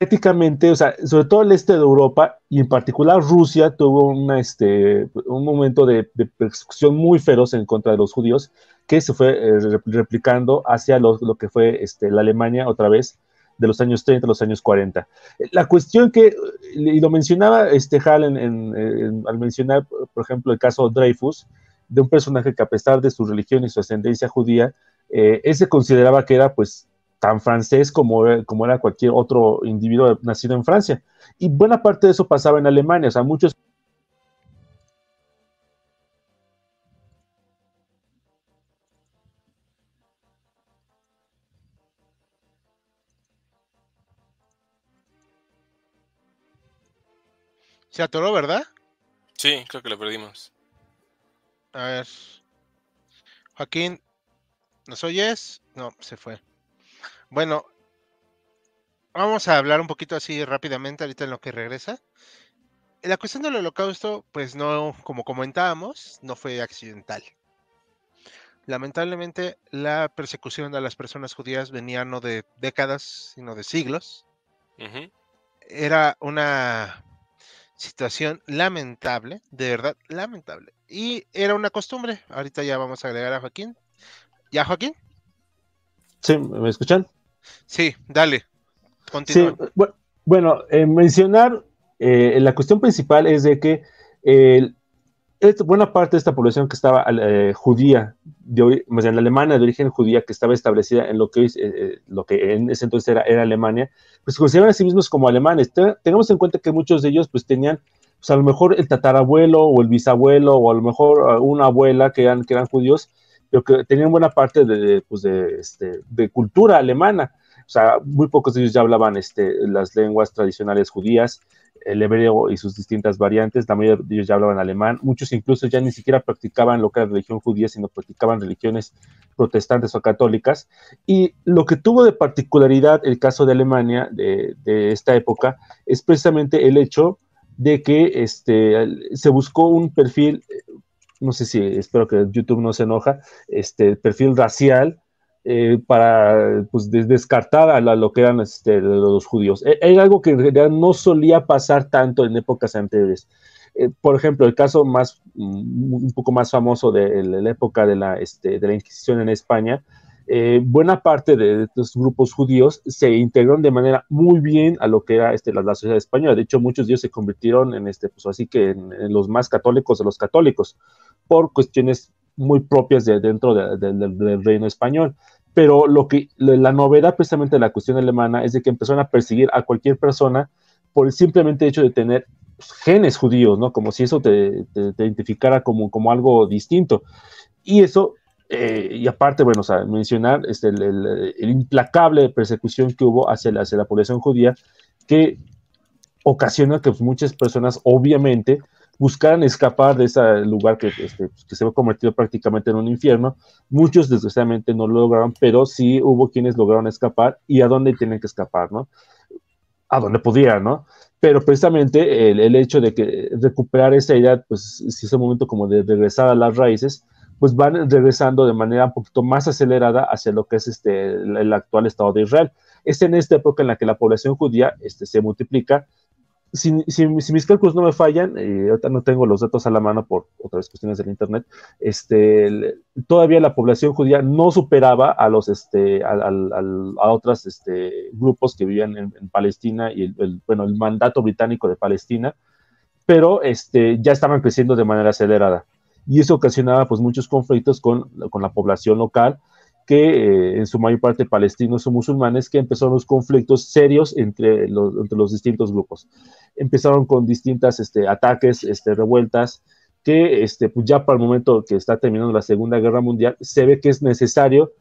éticamente, o sea, sobre todo el este de Europa y en particular Rusia tuvo una, este, un momento de, persecución muy feroz en contra de los judíos que se fue eh, re- replicando hacia lo que fue este, la Alemania otra vez de los años 30 a los años 40. La cuestión que, y lo mencionaba este Hal en, al mencionar, por ejemplo, el caso Dreyfus, de un personaje que a pesar de su religión y su ascendencia judía, eh, él se consideraba que era pues tan francés como, como era cualquier otro individuo nacido en Francia. Y buena parte de eso pasaba en Alemania, o sea, muchos Se atoró, ¿verdad? Sí, creo que lo perdimos. A ver. Joaquín, ¿nos oyes? No, se fue. Bueno, vamos a hablar un poquito así rápidamente ahorita en lo que regresa. La cuestión del holocausto, pues no, como comentábamos, no fue accidental. Lamentablemente, la persecución a las personas judías venía no de décadas, sino de siglos. Era una situación lamentable, de verdad lamentable. Y era una costumbre. Ahorita ya vamos a agregar a Joaquín. ¿Ya, Joaquín? ¿Sí? ¿Me escuchan? Sí, dale. Sí, Continúa. bu- bueno, eh, mencionar, eh, la cuestión principal es de que eh, esta- buena parte de esta población que estaba eh, judía, de, más bien alemana de origen judía, que estaba establecida en lo que, es, eh, eh, lo que en ese entonces era, Alemania, pues se consideraban a sí mismos como alemanes. Te- Tengamos en cuenta que muchos de ellos pues tenían pues, a lo mejor el tatarabuelo o el bisabuelo o a lo mejor una abuela que eran, que eran judíos, pero que tenían buena parte de, de, pues, de, este, de cultura alemana. O sea, muy pocos de ellos ya hablaban este, las lenguas tradicionales judías, el hebreo y sus distintas variantes, la mayoría de ellos ya hablaban alemán, muchos incluso ya ni siquiera practicaban lo que era religión judía, sino practicaban religiones protestantes o católicas. Y lo que tuvo de particularidad el caso de Alemania de, de esta época es precisamente el hecho de que este, se buscó un perfil no sé si, espero que YouTube no se enoja, este, perfil racial eh, para pues, descartar a lo que eran este, los judíos. E, era algo que en realidad no solía pasar tanto en épocas anteriores. Eh, por ejemplo, el caso más, mm, un poco más famoso de, la época de la, este, de la Inquisición en España, eh, buena parte de estos grupos judíos se integraron de manera muy bien a lo que era este, la, sociedad española. De hecho, muchos de ellos se convirtieron en, este, pues, así que en, los más católicos de los católicos, por cuestiones muy propias de, dentro del reino español. Pero lo que, la novedad precisamente de la cuestión alemana es de que empezaron a perseguir a cualquier persona por el simplemente hecho de tener genes judíos, ¿no? Como si eso te, identificara como, como algo distinto. Y eso eh, y aparte, bueno, o sea, mencionar este, el, implacable persecución que hubo hacia la, hacia la población judía, que ocasiona que muchas personas, obviamente, buscaran escapar de ese lugar que, este, se ha convertido prácticamente en un infierno. Muchos, desgraciadamente, no lo lograron, pero sí hubo quienes lograron escapar y a dónde tienen que escapar, ¿no? A donde pudieran, ¿no? Pero precisamente el, el hecho de que recuperar esa idea, pues, si es el momento como de regresar a las raíces, pues van regresando de manera un poquito más acelerada hacia lo que es este, el, actual Estado de Israel. Es en esta época en la que la población judía este, se multiplica. Si, mis cálculos no me fallan, y ahorita no tengo los datos a la mano por otras cuestiones del Internet, este, todavía la población judía no superaba a los este, a, a, otros este, grupos que vivían en, Palestina y el, bueno, el mandato británico de Palestina, pero ya estaban creciendo de manera acelerada. Y eso ocasionaba pues muchos conflictos con, con la población local, que eh, en su mayor parte palestinos o musulmanes, que empezaron los conflictos serios entre los, entre los distintos grupos. Empezaron con distintas este, ataques, este, revueltas, que este, pues ya para el momento que está terminando la Segunda Guerra Mundial, se ve que es necesario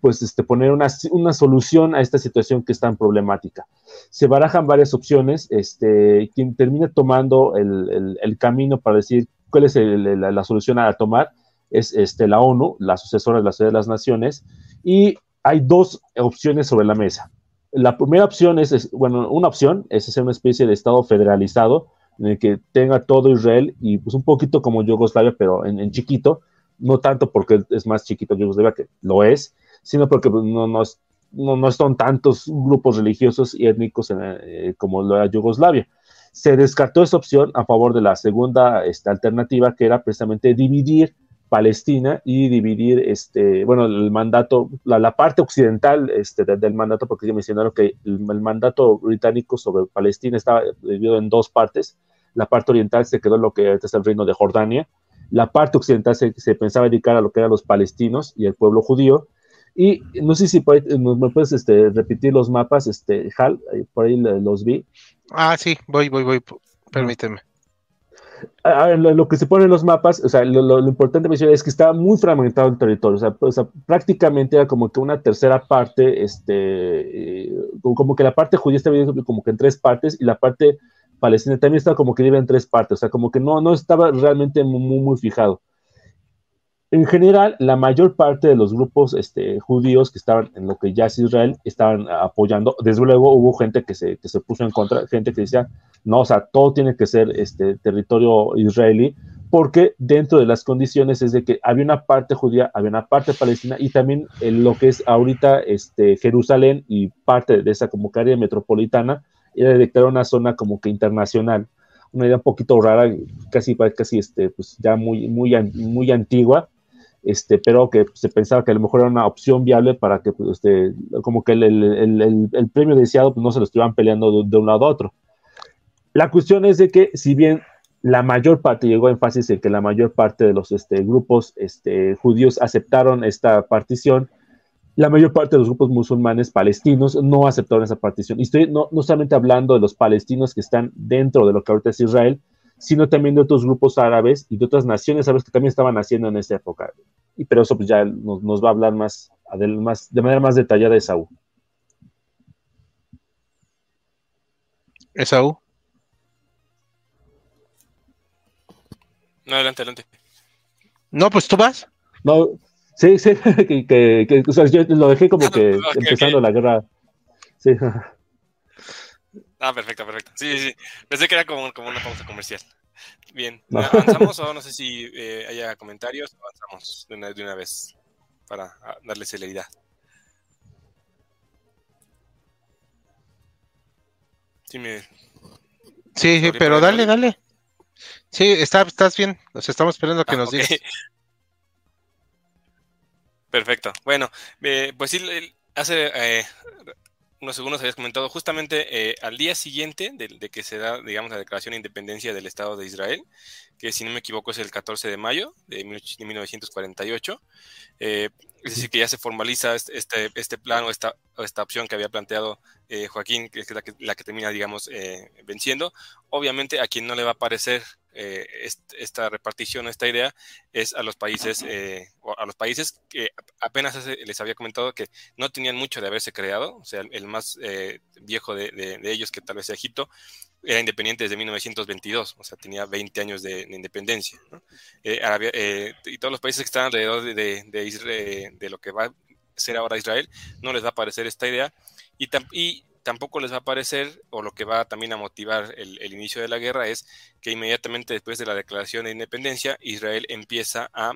pues este, poner una, una, solución a esta situación que es tan problemática. Se barajan varias opciones, este, quien termina tomando el, el, el camino para decir cuál es la, solución a tomar, es este, la ONU, la sucesora de la Sociedad de las Naciones, y hay dos opciones sobre la mesa. La primera opción es, bueno, una opción es hacer una especie de Estado federalizado en el que tenga todo Israel y pues un poquito como Yugoslavia, pero en, chiquito, no tanto porque es más chiquito Yugoslavia, que lo es, sino porque pues, no, no, no, son tantos grupos religiosos y étnicos eh, como lo era Yugoslavia se descartó esa opción a favor de la segunda esta alternativa, que era precisamente dividir Palestina y dividir, este, bueno, el mandato, la, parte occidental este, del mandato, porque ya mencionaron que el, mandato británico sobre Palestina estaba dividido en dos partes. La parte oriental se quedó en lo que es el reino de Jordania. La parte occidental se, se pensaba dedicar a lo que eran los palestinos y el pueblo judío. Y no sé si me puedes este, repetir los mapas, este, Hal, por ahí los vi. Ah, sí, voy, voy, voy, permíteme. Lo, que se pone en los mapas, o sea, lo, importante es que estaba muy fragmentado el territorio, o sea, prácticamente era como que una tercera parte, este, eh, como que la parte judía estaba como que en tres partes y la parte palestina también estaba como que dividida en tres partes, o sea, como que no, no estaba realmente muy, muy fijado en general, la mayor parte de los grupos este, judíos que estaban en lo que ya es Israel estaban apoyando. Desde luego hubo gente que se, que se puso en contra, gente que decía, no, o sea, todo tiene que ser este, territorio israelí, porque dentro de las condiciones es de que había una parte judía, había una parte palestina y también en lo que es ahorita este, Jerusalén y parte de esa como que área metropolitana era declarar una zona como que internacional una idea un poquito rara, casi, casi este, pues ya muy, muy, muy antigua, este, pero que se pensaba que a lo mejor era una opción viable para que, pues, este, como que el, el, el, premio deseado pues, no se lo estuvieran peleando de, un lado a otro. La cuestión es de que, si bien la mayor parte, llegó énfasis en que la mayor parte de los este, grupos este, judíos aceptaron esta partición, la mayor parte de los grupos musulmanes palestinos no aceptaron esa partición. Y estoy no, no solamente hablando de los palestinos que están dentro de lo que ahorita es Israel, sino también de otros grupos árabes y de otras naciones árabes que también estaban haciendo en esa época. Y pero eso pues ya nos, nos va a hablar más, más, de manera más detallada Esaú. Esaú. No, adelante, adelante. No, pues tú vas. No, sí, sí, que, que, o sea, yo lo dejé como que empezando la guerra. Sí. Ah, perfecto, perfecto. Sí, sí, Pensé que era como, como una pausa comercial. Bien, avanzamos o no sé si eh, haya comentarios, avanzamos de una, de una vez para darle celeridad. Sí, sí, pero dale, dale. Sí, está, estás bien. Nos estamos esperando a que ah, nos digas. Perfecto. Bueno, eh, pues sí, hace eh, unos segundos habías comentado justamente eh, al día siguiente de, que se da, digamos, la declaración de independencia del Estado de Israel, que si no me equivoco es el 14 de mayo de, 1948. es decir, que ya se formaliza este, este, este plan o esta, esta opción que había planteado Joaquín, que es la que, la que termina, digamos, venciendo. Obviamente a quien no le va a parecer eh, esta repartición, esta idea, es a los países, eh, a los países que apenas les había comentado que no tenían mucho de haberse creado, o sea, el más eh, viejo de, ellos, que tal vez sea Egipto, era independiente desde 1922, o sea, tenía 20 años de, independencia. y todos los países que están alrededor de, de, lo que va a ser ahora Israel, no les va a parecer esta idea. Y, y tampoco les va a parecer, o lo que va también a motivar el, inicio de la guerra, es que inmediatamente después de la declaración de independencia, Israel empieza a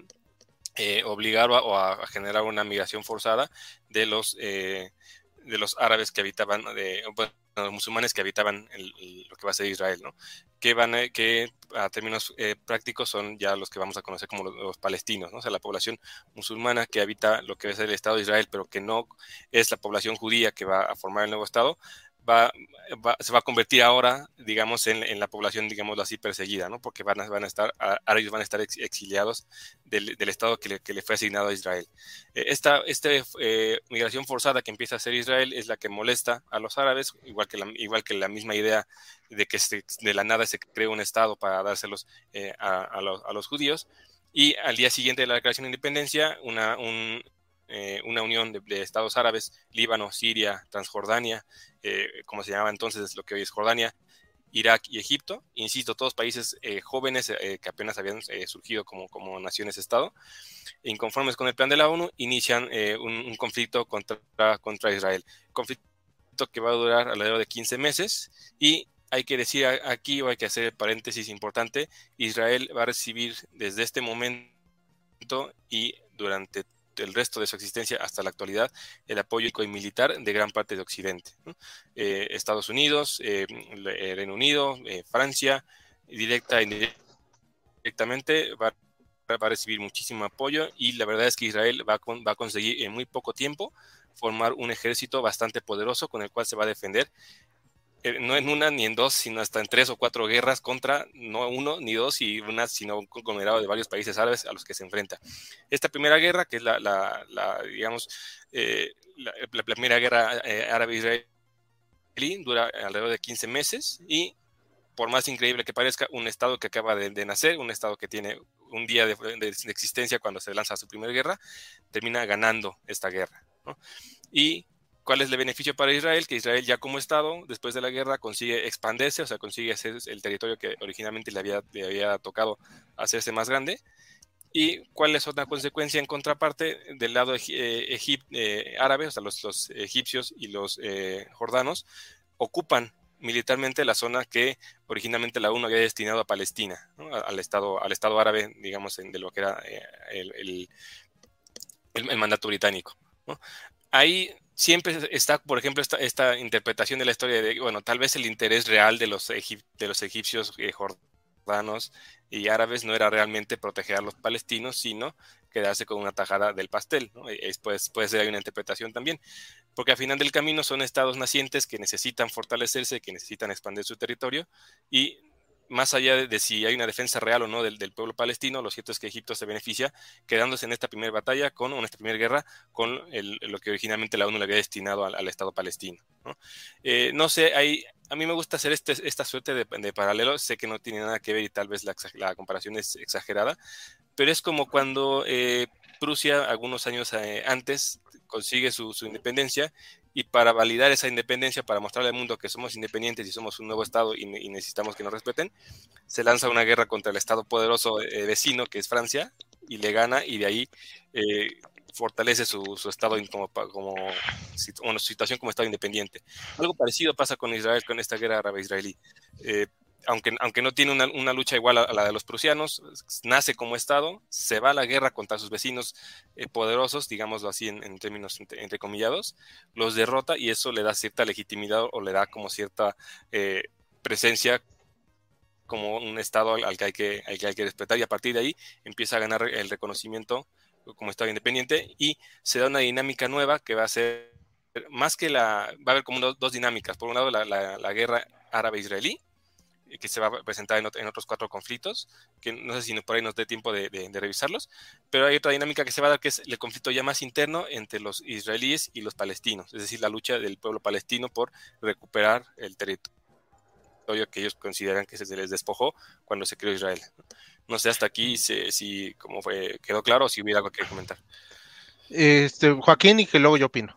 eh, obligar o a, generar una migración forzada de los, eh, de los árabes que habitaban, de, los musulmanes que habitaban lo que va a ser Israel, ¿no? Que, van que a términos eh, prácticos son ya los que vamos a conocer como los, palestinos, ¿no? O sea, la población musulmana que habita lo que va a ser el Estado de Israel, pero que no es la población judía que va a formar el nuevo Estado, Se va a convertir ahora, digamos, en, la población, digamos así, perseguida, ¿no? Porque van a, van a estar, ahora ellos van a estar exiliados del, Estado que le, fue asignado a Israel. Eh, esta, eh, migración forzada que empieza a hacer Israel es la que molesta a los árabes, igual que la, igual que la misma idea de que de la nada se cree un Estado para dárselos eh, a, los, judíos. Y al día siguiente de la declaración de independencia, una, una unión de, estados árabes, Líbano, Siria, Transjordania, eh, como se llamaba entonces lo que hoy es Jordania, Irak y Egipto, insisto, todos países eh, jóvenes eh, que apenas habían surgido como, como naciones-estado, inconformes con el plan de la ONU, inician un, conflicto contra, contra Israel. Conflicto que va a durar alrededor de 15 meses y hay que decir aquí, o hay que hacer el paréntesis importante, Israel va a recibir desde este momento y durante el resto de su existencia hasta la actualidad el apoyo y militar de gran parte de Occidente. Eh, Estados Unidos, eh, Reino Unido, eh, Francia, directa e indirectamente va, a recibir muchísimo apoyo y la verdad es que Israel va va a conseguir en muy poco tiempo formar un ejército bastante poderoso con el cual se va a defender eh, no en una ni en dos, sino hasta en tres o cuatro guerras contra no uno ni dos y una, sino un conglomerado de varios países árabes a los que se enfrenta. Esta primera guerra, que es la, la, digamos, eh, la, primera guerra eh, árabe-israelí, dura alrededor de 15 meses y por más increíble que parezca, un estado que acaba de, nacer, un estado que tiene un día de, existencia cuando se lanza su primera guerra, termina ganando esta guerra. Y ¿Cuál es el beneficio para Israel? Que Israel ya como Estado, después de la guerra, consigue expandirse, o sea, consigue hacer el territorio que originalmente le había, le había tocado hacerse más grande. ¿Y cuál es otra consecuencia en contraparte del lado eh, eh, árabe? O sea, los, egipcios y los eh, jordanos ocupan militarmente la zona que originalmente la ONU había destinado a Palestina, al, estado, al Estado árabe, digamos, de lo que era el, el, el, mandato británico. Ahí siempre está, por ejemplo, esta, esta, interpretación de la historia de, bueno, tal vez el interés real de los, de los egipcios, eh, jordanos y árabes no era realmente proteger a los palestinos, sino quedarse con una tajada del pastel. ¿no? pues, puede ser una interpretación también, porque al final del camino son estados nacientes que necesitan fortalecerse, que necesitan expandir su territorio y más allá de, si hay una defensa real o no del, pueblo palestino, lo cierto es que Egipto se beneficia quedándose en esta primera batalla, con, en esta primera guerra, con lo que originalmente la ONU le había destinado al, Estado palestino. ¿no? Eh, no sé, hay, a mí me gusta hacer este, esta suerte de, de, paralelo, sé que no tiene nada que ver y tal vez la, comparación es exagerada, pero es como cuando eh, Prusia, algunos años eh, antes, consigue su independencia y para validar esa independencia, para mostrarle al mundo que somos independientes y somos un nuevo Estado y, necesitamos que nos respeten, se lanza una guerra contra el Estado poderoso eh, vecino que es Francia y le gana y de ahí eh, fortalece su, Estado como, como situación como Estado independiente. Algo parecido pasa con Israel, con esta guerra árabe-israelí. Eh, aunque, aunque no tiene una, lucha igual a, la de los prusianos, nace como Estado, se va a la guerra contra sus vecinos eh, poderosos, digámoslo así en, términos entrecomillados, los derrota y eso le da cierta legitimidad o le da como cierta eh, presencia como un Estado al, que hay que, al que hay que respetar y a partir de ahí empieza a ganar el reconocimiento como Estado independiente y se da una dinámica nueva que va a ser más que la, va a haber como dos, dinámicas. Por un lado, la guerra árabe-israelí, que se va a presentar en, otros cuatro conflictos, que no sé si por ahí nos dé tiempo de, revisarlos, pero hay otra dinámica que se va a dar que es el conflicto ya más interno entre los israelíes y los palestinos, es decir, la lucha del pueblo palestino por recuperar el territorio que ellos consideran que se les despojó cuando se creó Israel. No sé hasta aquí si, como fue, quedó claro o si hubiera algo que comentar. Este, Joaquín y que luego yo opino.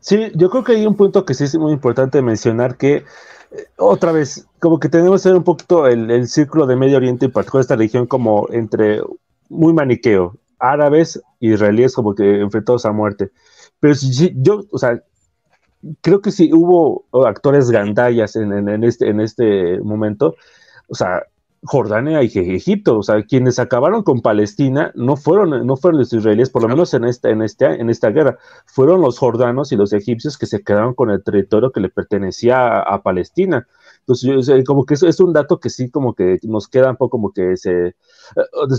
Sí, yo creo que hay un punto que sí es muy importante mencionar que otra vez, como que tenemos un poquito el, círculo de Medio Oriente y particular esta región como entre muy maniqueo, árabes, israelíes como que enfrentados a muerte. Pero si, yo, o sea, creo que si hubo actores gandallas en, este, en este momento, o sea, Jordania y Egipto, o sea, quienes acabaron con Palestina no fueron, no fueron los israelíes, por lo menos en esta, en, este, en esta guerra, fueron los jordanos y los egipcios que se quedaron con el territorio que le pertenecía a, Palestina. Entonces, como que eso es un dato que sí, como que nos queda un poco como que se. Eh,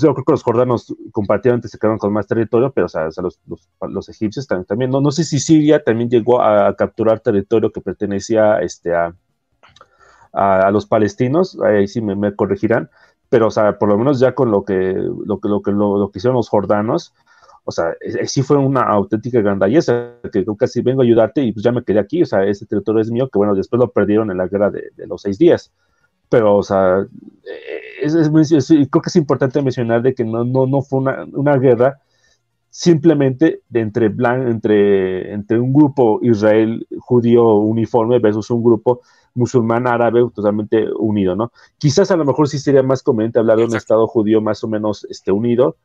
yo creo que los jordanos comparativamente se quedaron con más territorio, pero o sea, los, los, egipcios también, no, no sé si Siria también llegó a, capturar territorio que pertenecía este, a, a, los palestinos, ahí sí me, corregirán, pero o sea, por lo menos ya con lo que, lo lo lo, que hicieron los jordanos, o sea, sí fue una auténtica grandalleza, que casi vengo a ayudarte y pues ya me quedé aquí, o sea, ese territorio es mío, que bueno, después lo perdieron en la guerra de, los seis días. Pero, o sea, es, creo que es importante mencionar de que no, no, no fue una, una guerra simplemente de entre, blan, entre, entre un grupo Israel judío uniforme versus un grupo musulmán árabe totalmente unido, ¿no? Quizás a lo mejor sí sería más conveniente hablar de un Estado judío más o menos este, unido,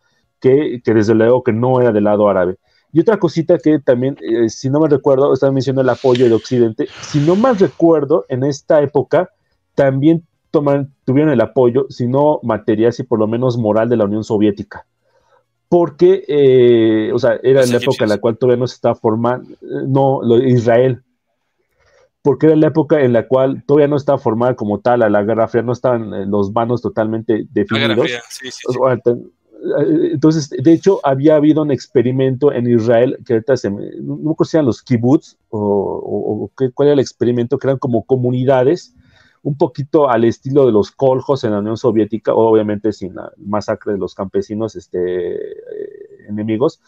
que, que desde luego que no era del lado árabe. Y otra cosita que también, eh, si no me recuerdo, estaba mencionando el apoyo del Occidente. Si no mal recuerdo, en esta época también toman, tuvieron el apoyo, si no material, si por lo menos moral de la Unión Soviética. Porque, eh, o sea, era la época en la cual todavía no se estaba formando, no, Israel, porque era la época en la cual todavía no estaba formada como tal a la Guerra Fría, no estaban eh, los vanos totalmente definidos. Entonces, de hecho, había habido un experimento en Israel, que ahorita se me, no conocían los kibbutz, o, cuál era el experimento, que eran como comunidades, un poquito al estilo de los coljos en la Unión Soviética, obviamente sin la masacre de los campesinos este, eh, enemigos,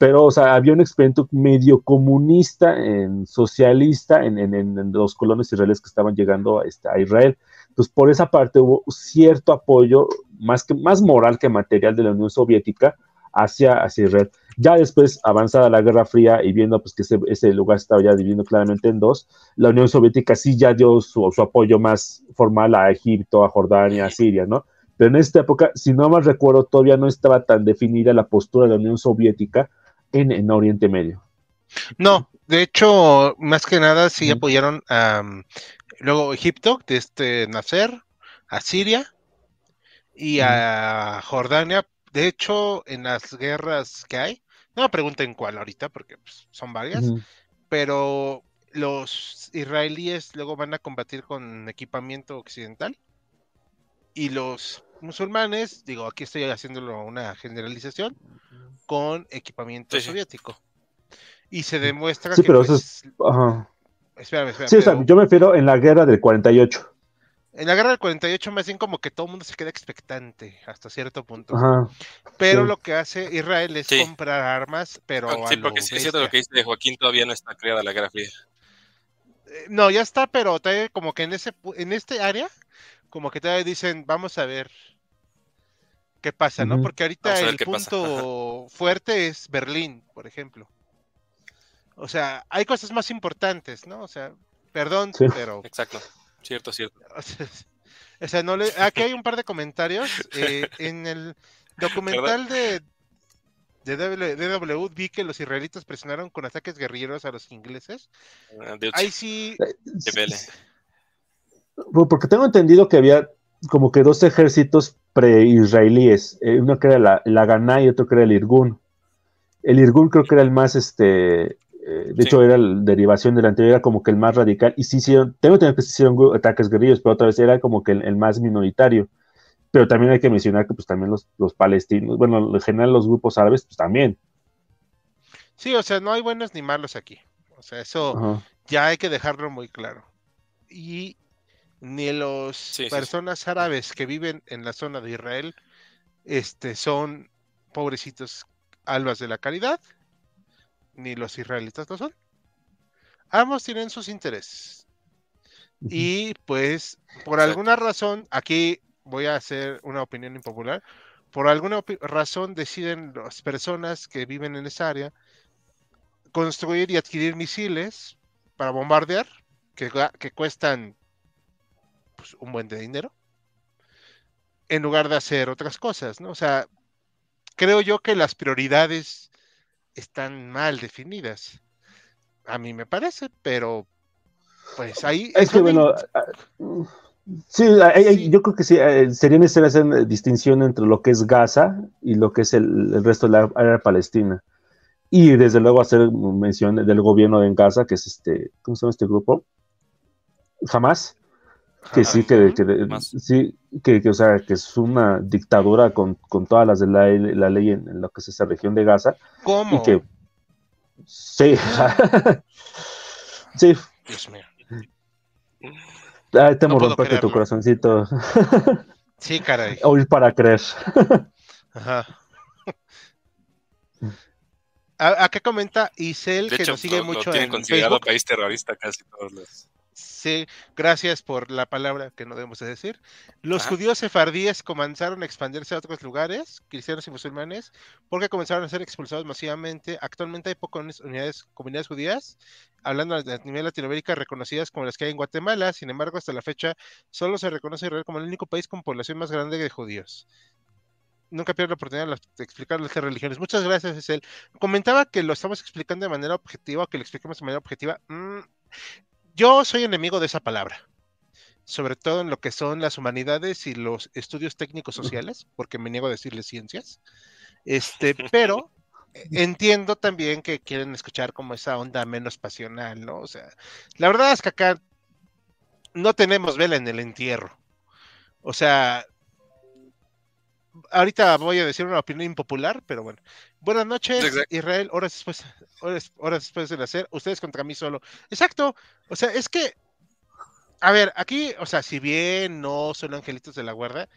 pero, o sea, había un experimento medio comunista, en, socialista, en, los colonos israelíes que estaban llegando este, a, Israel. Entonces, por esa parte hubo cierto apoyo, más, que, más moral que material de la Unión Soviética hacia, hacia Israel. Ya después, avanzada la Guerra Fría y viendo pues, que ese, ese lugar estaba ya dividiendo claramente en dos, la Unión Soviética sí ya dio su, su apoyo más formal a Egipto, a Jordania, a Siria, ¿no? Pero en esta época, si no mal recuerdo, todavía no estaba tan definida la postura de la Unión Soviética en, Oriente Medio. No, de hecho, más que nada sí apoyaron a luego Egipto, de este Nasser, a Siria y a Jordania. De hecho, en las guerras que hay, no me pregunten cuál ahorita, porque pues, son varias, pero los israelíes luego van a combatir con equipamiento occidental y los musulmanes, digo, aquí estoy haciéndolo una generalización, con equipamiento soviético. Y se demuestra sí, Pero eso es... Pues, espérame, espérame, sí, o sea, yo me refiero en la guerra del 48. En la guerra del 48 más bien como que todo el mundo se queda expectante hasta cierto punto. Ajá, pero lo que hace Israel es comprar armas, pero... Ah, sí, porque es cierto lo que dice Joaquín, todavía no está creada la guerra fría. Eh, no, ya está, pero como que en ese en este área, como que todavía dicen, vamos a ver, qué pasa, ¿no? Porque ahorita el punto fuerte es Berlín, por ejemplo. O sea, hay cosas más importantes, ¿no? O sea, perdón, pero. Exacto, cierto, cierto. O sea, no le... aquí hay un par de comentarios. Eh, en el documental de, de DW vi que los israelitas presionaron con ataques guerrilleros a los ingleses. Ah, ahí sí. Porque tengo entendido que había como que dos ejércitos pre-israelíes, eh, uno que era la, la Ganá y otro que era el Irgun. El Irgun creo que era el más, este, eh, de hecho era la derivación del anterior, era como que el más radical, y sí hicieron, tengo que se hicieron ataques guerrillos, pero otra vez era como que el, más minoritario. Pero también hay que mencionar que pues también los, los palestinos, bueno, en general los grupos árabes, pues también. Sí, o sea, no hay buenos ni malos aquí. O sea, eso ya hay que dejarlo muy claro. Y ni los personas árabes que viven en la zona de Israel este, son pobrecitos albas de la caridad, ni los israelitas lo son. Ambos tienen sus intereses. Y pues, por alguna razón, aquí voy a hacer una opinión impopular, por alguna razón deciden las personas que viven en esa área construir y adquirir misiles para bombardear, que, que cuestan pues, un buen de dinero, en lugar de hacer otras cosas, ¿no? O sea, creo yo que las prioridades están mal definidas. A mí me parece, pero pues ahí... Es que bueno, ah, sí, yo creo que sí, eh, sería necesario hacer distinción entre lo que es Gaza y lo que es el, resto de la área palestina. Y desde luego hacer mención del gobierno en Gaza, que es este, ¿cómo se llama este grupo? Jamás que sí, que, sí, que, o sea, que es una dictadura con, todas las de la, ley en, lo que es esa región de Gaza. ¿Cómo? Y que, sí, sí. Dios mío. Ay, temo romperte tu corazoncito. sí, caray. Oír para creer. Ajá. ¿A, qué comenta Isel que nos sigue mucho en considerado país terrorista casi todos los Sí, gracias por la palabra que no debemos de decir. Los judíos sefardíes comenzaron a expandirse a otros lugares, cristianos y musulmanes, porque comenzaron a ser expulsados masivamente. Actualmente hay pocas unidades, comunidades judías, hablando a nivel Latinoamérica, reconocidas como las que hay en Guatemala. Sin embargo, hasta la fecha, solo se reconoce Israel como el único país con población más grande de judíos nunca pierdo la oportunidad de explicar las religiones. Muchas gracias, Esel. Comentaba que lo estamos explicando de manera objetiva, que lo expliquemos de manera objetiva. Mm, yo soy enemigo de esa palabra, sobre todo en lo que son las humanidades y los estudios técnicos sociales, porque me niego a decirles ciencias. Este, pero entiendo también que quieren escuchar como esa onda menos pasional, ¿no? O sea, la verdad es que acá no tenemos vela en el entierro. O sea, ahorita voy a decir una opinión impopular, pero bueno. Buenas noches, Israel, horas después, horas, después de hacer, ustedes contra mí solo. Exacto, o sea, es que, a ver, aquí, o sea, si bien no son angelitos de la guarda,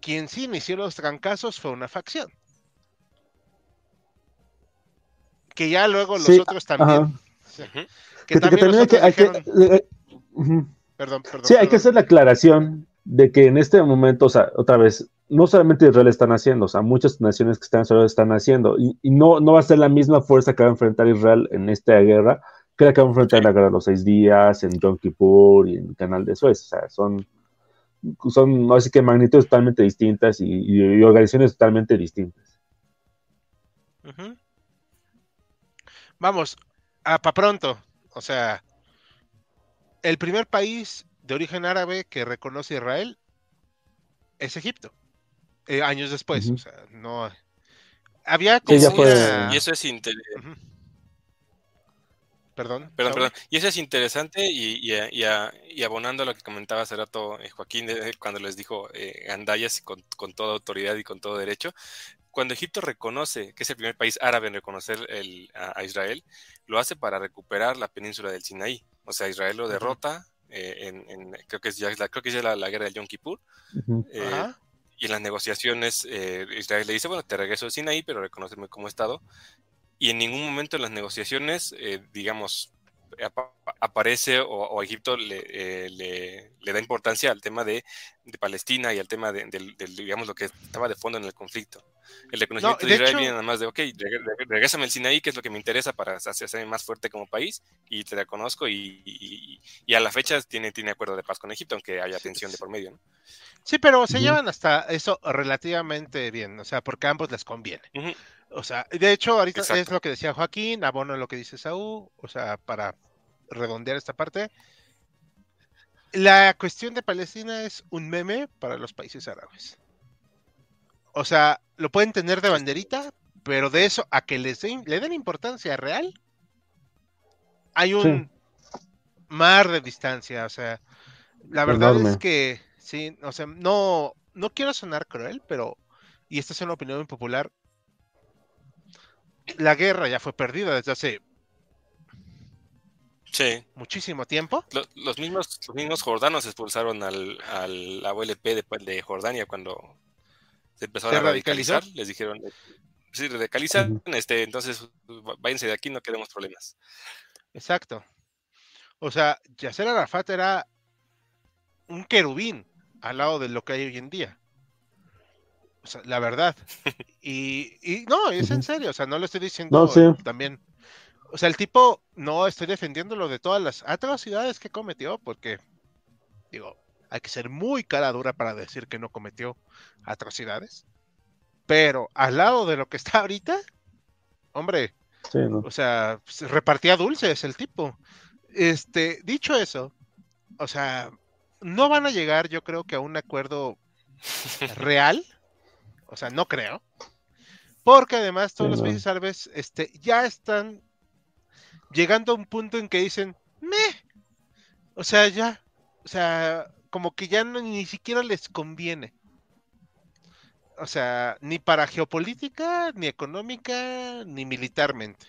quien sí inició los trancazos fue una facción. Que ya luego los otros también. que, también, hay que, Perdón, perdón. Sí, hay que hacer la aclaración de que en este momento, o sea, otra vez, no solamente Israel están haciendo, o sea, muchas naciones que están Israel están haciendo, y, no, no va a ser la misma fuerza que va a enfrentar Israel en esta guerra que la que va a enfrentar en la guerra de los seis días, en Yom Kippur y en el canal de Suez, o sea, son, son así que magnitudes totalmente distintas y, organizaciones totalmente distintas. Vamos, para pronto, o sea, el primer país de origen árabe que reconoce Israel es Egipto. Eh, años después, o sea, no. Había como Y eso es interesante. Perdón. Perdón, perdón. Y eso es interesante y, y, abonando a lo que comentaba hace rato eh, Joaquín cuando les dijo eh, Andayas con, toda autoridad y con todo derecho. Cuando Egipto reconoce, que es el primer país árabe en reconocer el, a, Israel, lo hace para recuperar la península del Sinaí. O sea, Israel lo derrota, en, creo que es ya, la, creo que es la, guerra del Yom Kippur. Y en las negociaciones eh, Israel le dice, bueno, te regreso sin ahí, pero reconoceme como Estado. Y en ningún momento en las negociaciones, eh, digamos, aparece o, Egipto eh, le, le, da importancia al tema de, de Palestina y al tema de, digamos, lo que estaba de fondo en el conflicto. El reconocimiento de, Israel viene nada más de, ok, regresame el Sinaí, que es lo que me interesa para hacerme más fuerte como país, y te reconozco, y, y, a la fecha tiene, tiene acuerdo de paz con Egipto, aunque haya tensión de por medio, ¿no? Sí, pero se llevan hasta eso relativamente bien, o sea, porque a ambos les conviene. O sea, de hecho, ahorita es lo que decía Joaquín, abono lo que dice Saúl, o sea, para redondear esta parte. la cuestión de Palestina es un meme para los países árabes. O sea, lo pueden tener de banderita, pero de eso a que les le den importancia real, hay un mar de distancia. O sea, la verdad es que, sí, o sea, no, no quiero sonar cruel, pero, y esta es una opinión impopular, la guerra ya fue perdida desde hace Sí. Muchísimo tiempo. Los, mismos, los mismos jordanos expulsaron al, al la de, de, Jordania cuando se empezaron a radicalizar. Les dijeron, si radicalizan, este, entonces váyanse de aquí, no queremos problemas. Exacto. O sea, Yasser Arafat era un querubín al lado de lo que hay hoy en día. O sea, la verdad. Y, y no, es en serio, o sea, no lo estoy diciendo también o sea, el tipo, no estoy defendiendo lo de todas las atrocidades que cometió, porque, digo, hay que ser muy cara dura para decir que no cometió atrocidades. Pero al lado de lo que está ahorita, hombre, o sea, repartía dulces el tipo. Este, dicho eso, o sea, no van a llegar, yo creo que a un acuerdo real. O sea, no creo. Porque además todos los países árabes este, ya están llegando a un punto en que dicen, me, o sea, ya, o sea, como que ya ni siquiera les conviene. O sea, ni para geopolítica, ni económica, ni militarmente.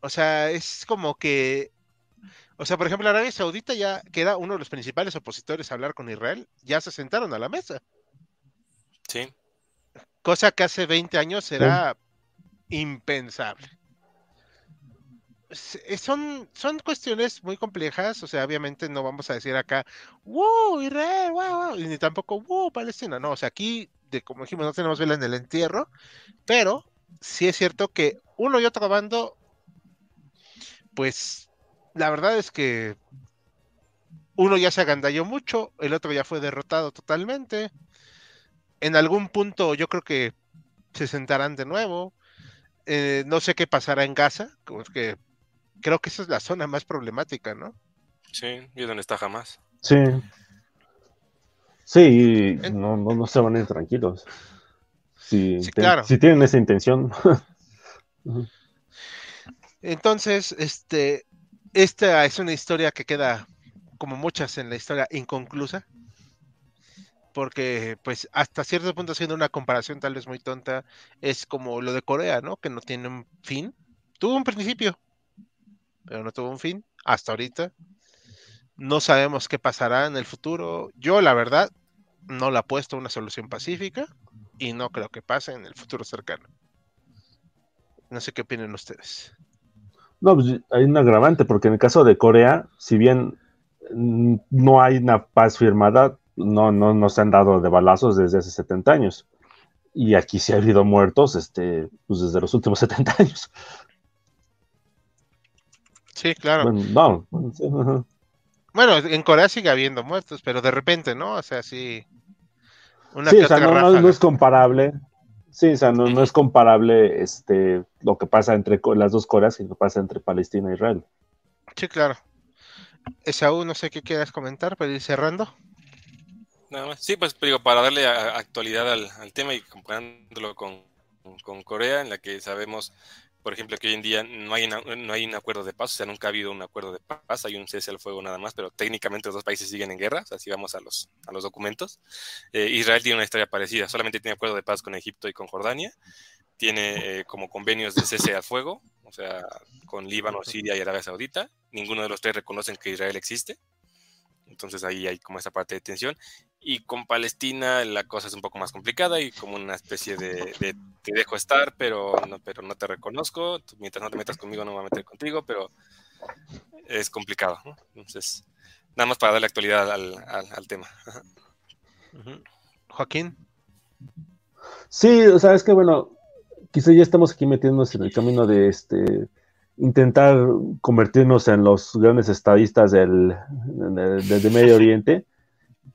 O sea, es como que, o sea, por ejemplo, Arabia Saudita ya, que era uno de los principales opositores a hablar con Israel, ya se sentaron a la mesa. Sí. Cosa que hace 20 años era impensable. Eh, son, son cuestiones muy complejas, o sea, obviamente no vamos a decir acá, wow, Israel, wow, wow, ni tampoco, wow, Palestina, no, o sea, aquí, de, como dijimos, no tenemos vela en el entierro, pero sí es cierto que uno y otro bando, pues, la verdad es que uno ya se agandalló mucho, el otro ya fue derrotado totalmente, en algún punto yo creo que se sentarán de nuevo, eh, no sé qué pasará en Gaza, porque creo que esa es la zona más problemática, ¿no? Sí, y donde está jamás. Sí. Sí, no, no, se van a ir tranquilos. Si, claro. si tienen esa intención. Entonces, este, esta es una historia que queda, como muchas en la historia, inconclusa. Porque, pues, hasta cierto punto, haciendo una comparación tal vez muy tonta, es como lo de Corea, ¿no? Que no tiene un fin. Tuvo un principio, pero no tuvo un fin hasta ahorita. No sabemos qué pasará en el futuro. Yo, la verdad, no la apuesto a una solución pacífica y no creo que pase en el futuro cercano. No sé qué opinan ustedes. No, pues hay un agravante, porque en el caso de Corea, si bien mm, no hay una paz firmada, no, no, no se han dado de balazos desde hace 70 años. Y aquí sí ha habido muertos este, pues desde los últimos 70 años. Sí, claro. Bueno, en Corea sigue habiendo muertos, pero de repente, ¿no? O sea, sí. Una sí, o sea, no, es comparable. Sí, o sea, no, es comparable este, lo que pasa entre las dos Coreas y lo que pasa entre Palestina e Israel. Sí, claro. Esaú, no sé qué quieras comentar para ir cerrando. Nada más. Sí, pues digo, para darle actualidad al, tema y comparándolo con, con Corea, en la que sabemos por ejemplo, que hoy en día no hay, no hay un acuerdo de paz, o sea, nunca ha habido un acuerdo de paz, hay un cese al fuego nada más, pero técnicamente los dos países siguen en guerra, o sea, si vamos a los, a los documentos. Eh, Israel tiene una historia parecida, solamente tiene acuerdo de paz con Egipto y con Jordania, tiene eh, como convenios de cese al fuego, o sea, con Líbano, Siria y Arabia Saudita, ninguno de los tres reconocen que Israel existe, entonces ahí hay como esa parte de tensión. Y con Palestina la cosa es un poco más complicada y como una especie de, te dejo estar, pero no, pero no te reconozco. Mientras no te metas conmigo, no me voy a meter contigo, pero es complicado. Entonces, nada más para darle actualidad al, tema. Joaquín. Sí, o sea, es que bueno, quizá ya estamos aquí metiéndonos en el camino de este intentar convertirnos en los grandes estadistas del, del Medio Oriente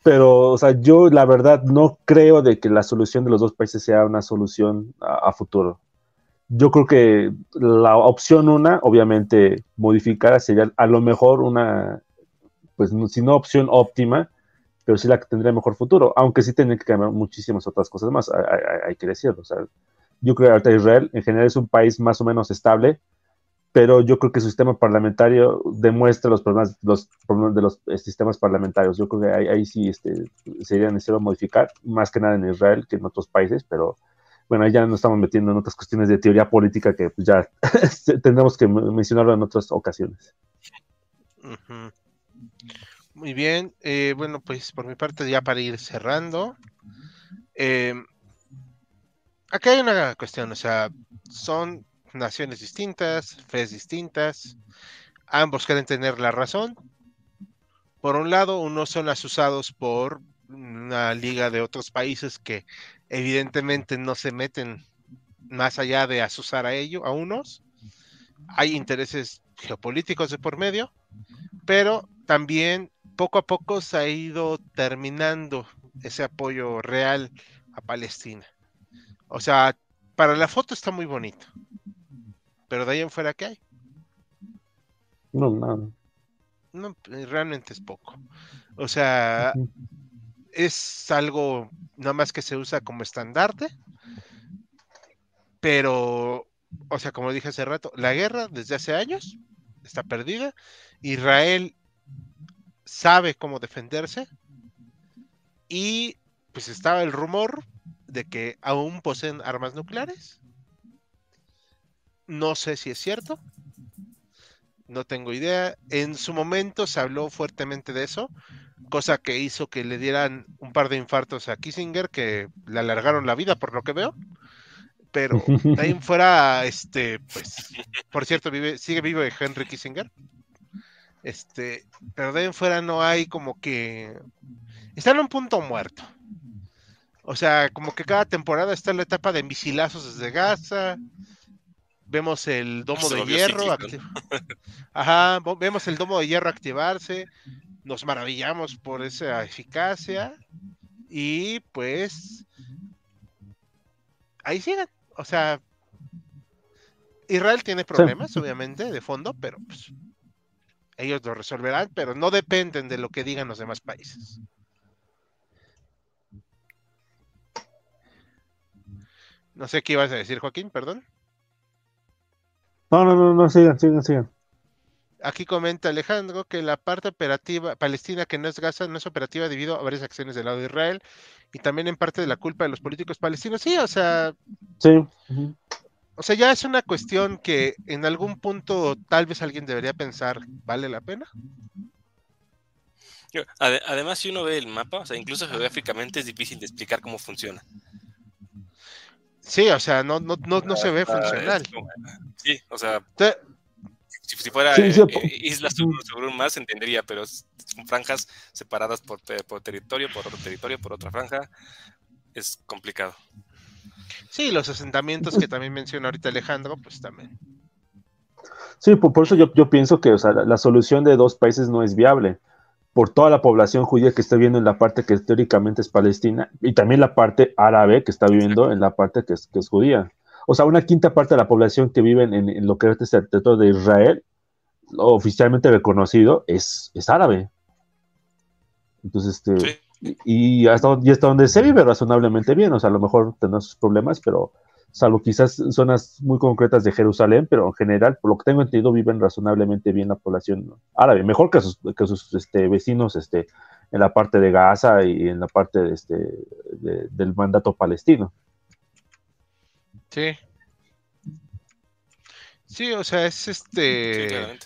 pero, o sea, yo la verdad no creo de que la solución de los dos países sea una solución a, futuro. Yo creo que la opción una, obviamente, modificar sería a lo mejor una pues si no opción óptima, pero sí la que tendría mejor futuro, aunque sí tienen que cambiar muchísimas otras cosas más, hay, que decirlo. O sea, yo creo que Israel en general es un país más o menos estable, pero yo creo que su sistema parlamentario demuestra los problemas, los problemas de los eh, sistemas parlamentarios. Yo creo que ahí, sí este, sería necesario modificar, más que nada en Israel que en otros países, pero bueno, ya nos estamos metiendo en otras cuestiones de teoría política que pues, ya tendremos que mencionarlo en otras ocasiones. Muy bien, eh, bueno, pues por mi parte ya para ir cerrando. Eh, acá hay una cuestión, o sea, son naciones distintas, fes distintas, ambos quieren tener la razón. Por un lado, unos son asusados por una liga de otros países que evidentemente no se meten más allá de asusar a ellos, a unos. Hay intereses geopolíticos de por medio, pero también poco a poco se ha ido terminando ese apoyo real a Palestina. O sea, para la foto está muy bonito, pero de ahí en fuera, ¿qué hay? No, nada. No, realmente es poco. O sea, es algo nada más que se usa como estandarte, pero, o sea, como dije hace rato, la guerra desde hace años está perdida. Israel sabe cómo defenderse y pues estaba el rumor de que aún poseen armas nucleares no sé si es cierto. No tengo idea. En su momento se habló fuertemente de eso, cosa que hizo que le dieran un par de infartos a Kissinger, que le alargaron la vida, por lo que veo. Pero de ahí fuera, este, pues, por cierto, vive, sigue vivo Henry Kissinger. Este, pero de ahí en fuera no hay como que. Está en un punto muerto. O sea, como que cada temporada está en la etapa de misilazos desde Gaza, vemos el domo de hierro. Ajá, vemos el domo de hierro activarse. Nos maravillamos por esa eficacia. Y pues. Ahí siguen. O sea. Israel tiene problemas, obviamente, de fondo, pero pues, ellos lo resolverán, pero no dependen de lo que digan los demás países. No sé qué ibas a decir, Joaquín, perdón. No, no, no, no, sigan, sigan, sigan. Aquí comenta Alejandro que la parte operativa palestina que no es Gaza no es operativa debido a varias acciones del lado de Israel y también en parte de la culpa de los políticos palestinos. Sí, o sea. Sí. O sea, ya es una cuestión que en algún punto tal vez alguien debería pensar, ¿vale la pena? Además, si uno ve el mapa, o sea, incluso geográficamente es difícil de explicar cómo funciona. Sí, o sea, no, no, no, no se ve funcional. Sí, o sea, si, fuera eh, eh, islas sobre un mar se entendería, pero son franjas separadas por, por territorio, por otro territorio, por otra franja, es complicado. Sí, los asentamientos que también menciona ahorita Alejandro, pues también. Sí, por, eso yo, yo pienso que o sea, la, solución de dos países no es viable por toda la población judía que está viviendo en la parte que teóricamente es palestina y también la parte árabe que está viviendo en la parte que es, que es judía. O sea, una quinta parte de la población que vive en, lo que es el territorio de Israel, oficialmente reconocido, es, es árabe. Entonces, este, y, hasta, y hasta donde se vive razonablemente bien, o sea, a lo mejor tenemos sus problemas, pero salvo quizás zonas muy concretas de Jerusalén, pero en general, por lo que tengo entendido, viven razonablemente bien la población árabe, mejor que sus, que sus este, vecinos este, en la parte de Gaza y en la parte de este, del mandato palestino. Sí. Sí, o sea, es este...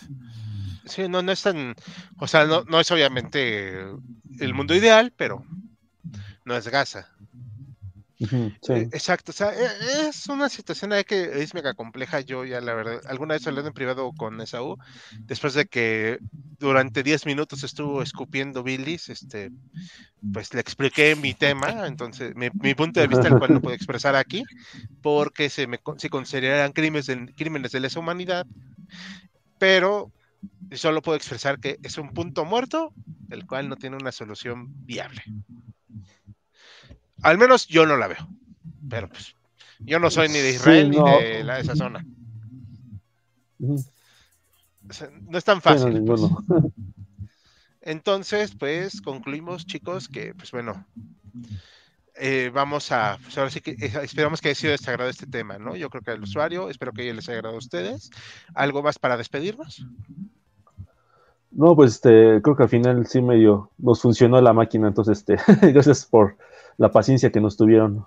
Sí, no, no es tan... O sea, no, no es obviamente el mundo ideal, pero no es Gaza. Eh, exacto, o sea, e, es una situación que es mega compleja. Yo ya, la verdad, alguna vez hablando en privado con Esaú, después de que durante 10 minutos estuvo escupiendo Billis, este, pues le expliqué mi tema, entonces, mi, punto de vista, el cual no puedo expresar aquí, porque se, me, se consideran crímenes de, crímenes de lesa humanidad, pero solo puedo expresar que es un punto muerto, el cual no tiene una solución viable. Al menos yo no la veo. Pero pues, yo no soy ni de Israel ni de la, esa zona. no es tan fácil. Pues. Entonces, pues concluimos, chicos, que pues bueno, eh, vamos a, pues ahora sí que eh, esperamos que haya sido de este agrado este tema, ¿no? Yo creo que al usuario, espero que les haya agradado a ustedes. ¿Algo más para despedirnos? No, pues este, creo que al final sí medio nos funcionó la máquina, entonces este, gracias por la paciencia que nos tuvieron.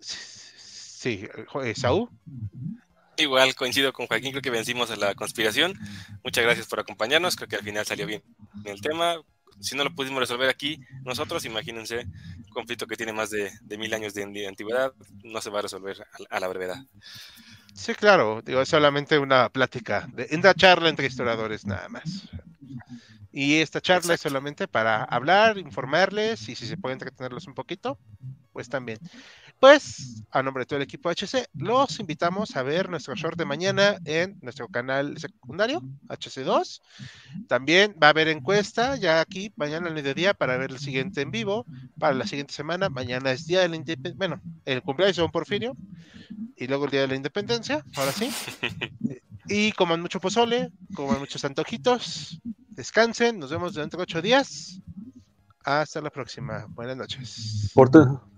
Sí, eh, Saúl. Igual coincido con Joaquín, creo que vencimos a la conspiración. Muchas gracias por acompañarnos, creo que al final salió bien el tema. Si no lo pudimos resolver aquí nosotros, imagínense un conflicto que tiene más de, mil años de, antigüedad, no se va a resolver a, la brevedad. Sí, claro, digo, es solamente una plática, de, una charla entre historiadores nada más. Y esta charla es solamente para hablar, informarles y si se puede entretenerlos un poquito, pues también. Pues, a nombre de todo el equipo HC, los invitamos a ver nuestro short de mañana en nuestro canal secundario, HC2. También va a haber encuesta ya aquí, mañana al mediodía, para ver el siguiente en vivo, para la siguiente semana. Mañana es día de la independencia, bueno, el cumpleaños de Don Porfirio, y luego el día de la independencia, ahora sí. Y coman mucho pozole, coman muchos antojitos, descansen, nos vemos dentro de ocho días. Hasta la próxima. Buenas noches.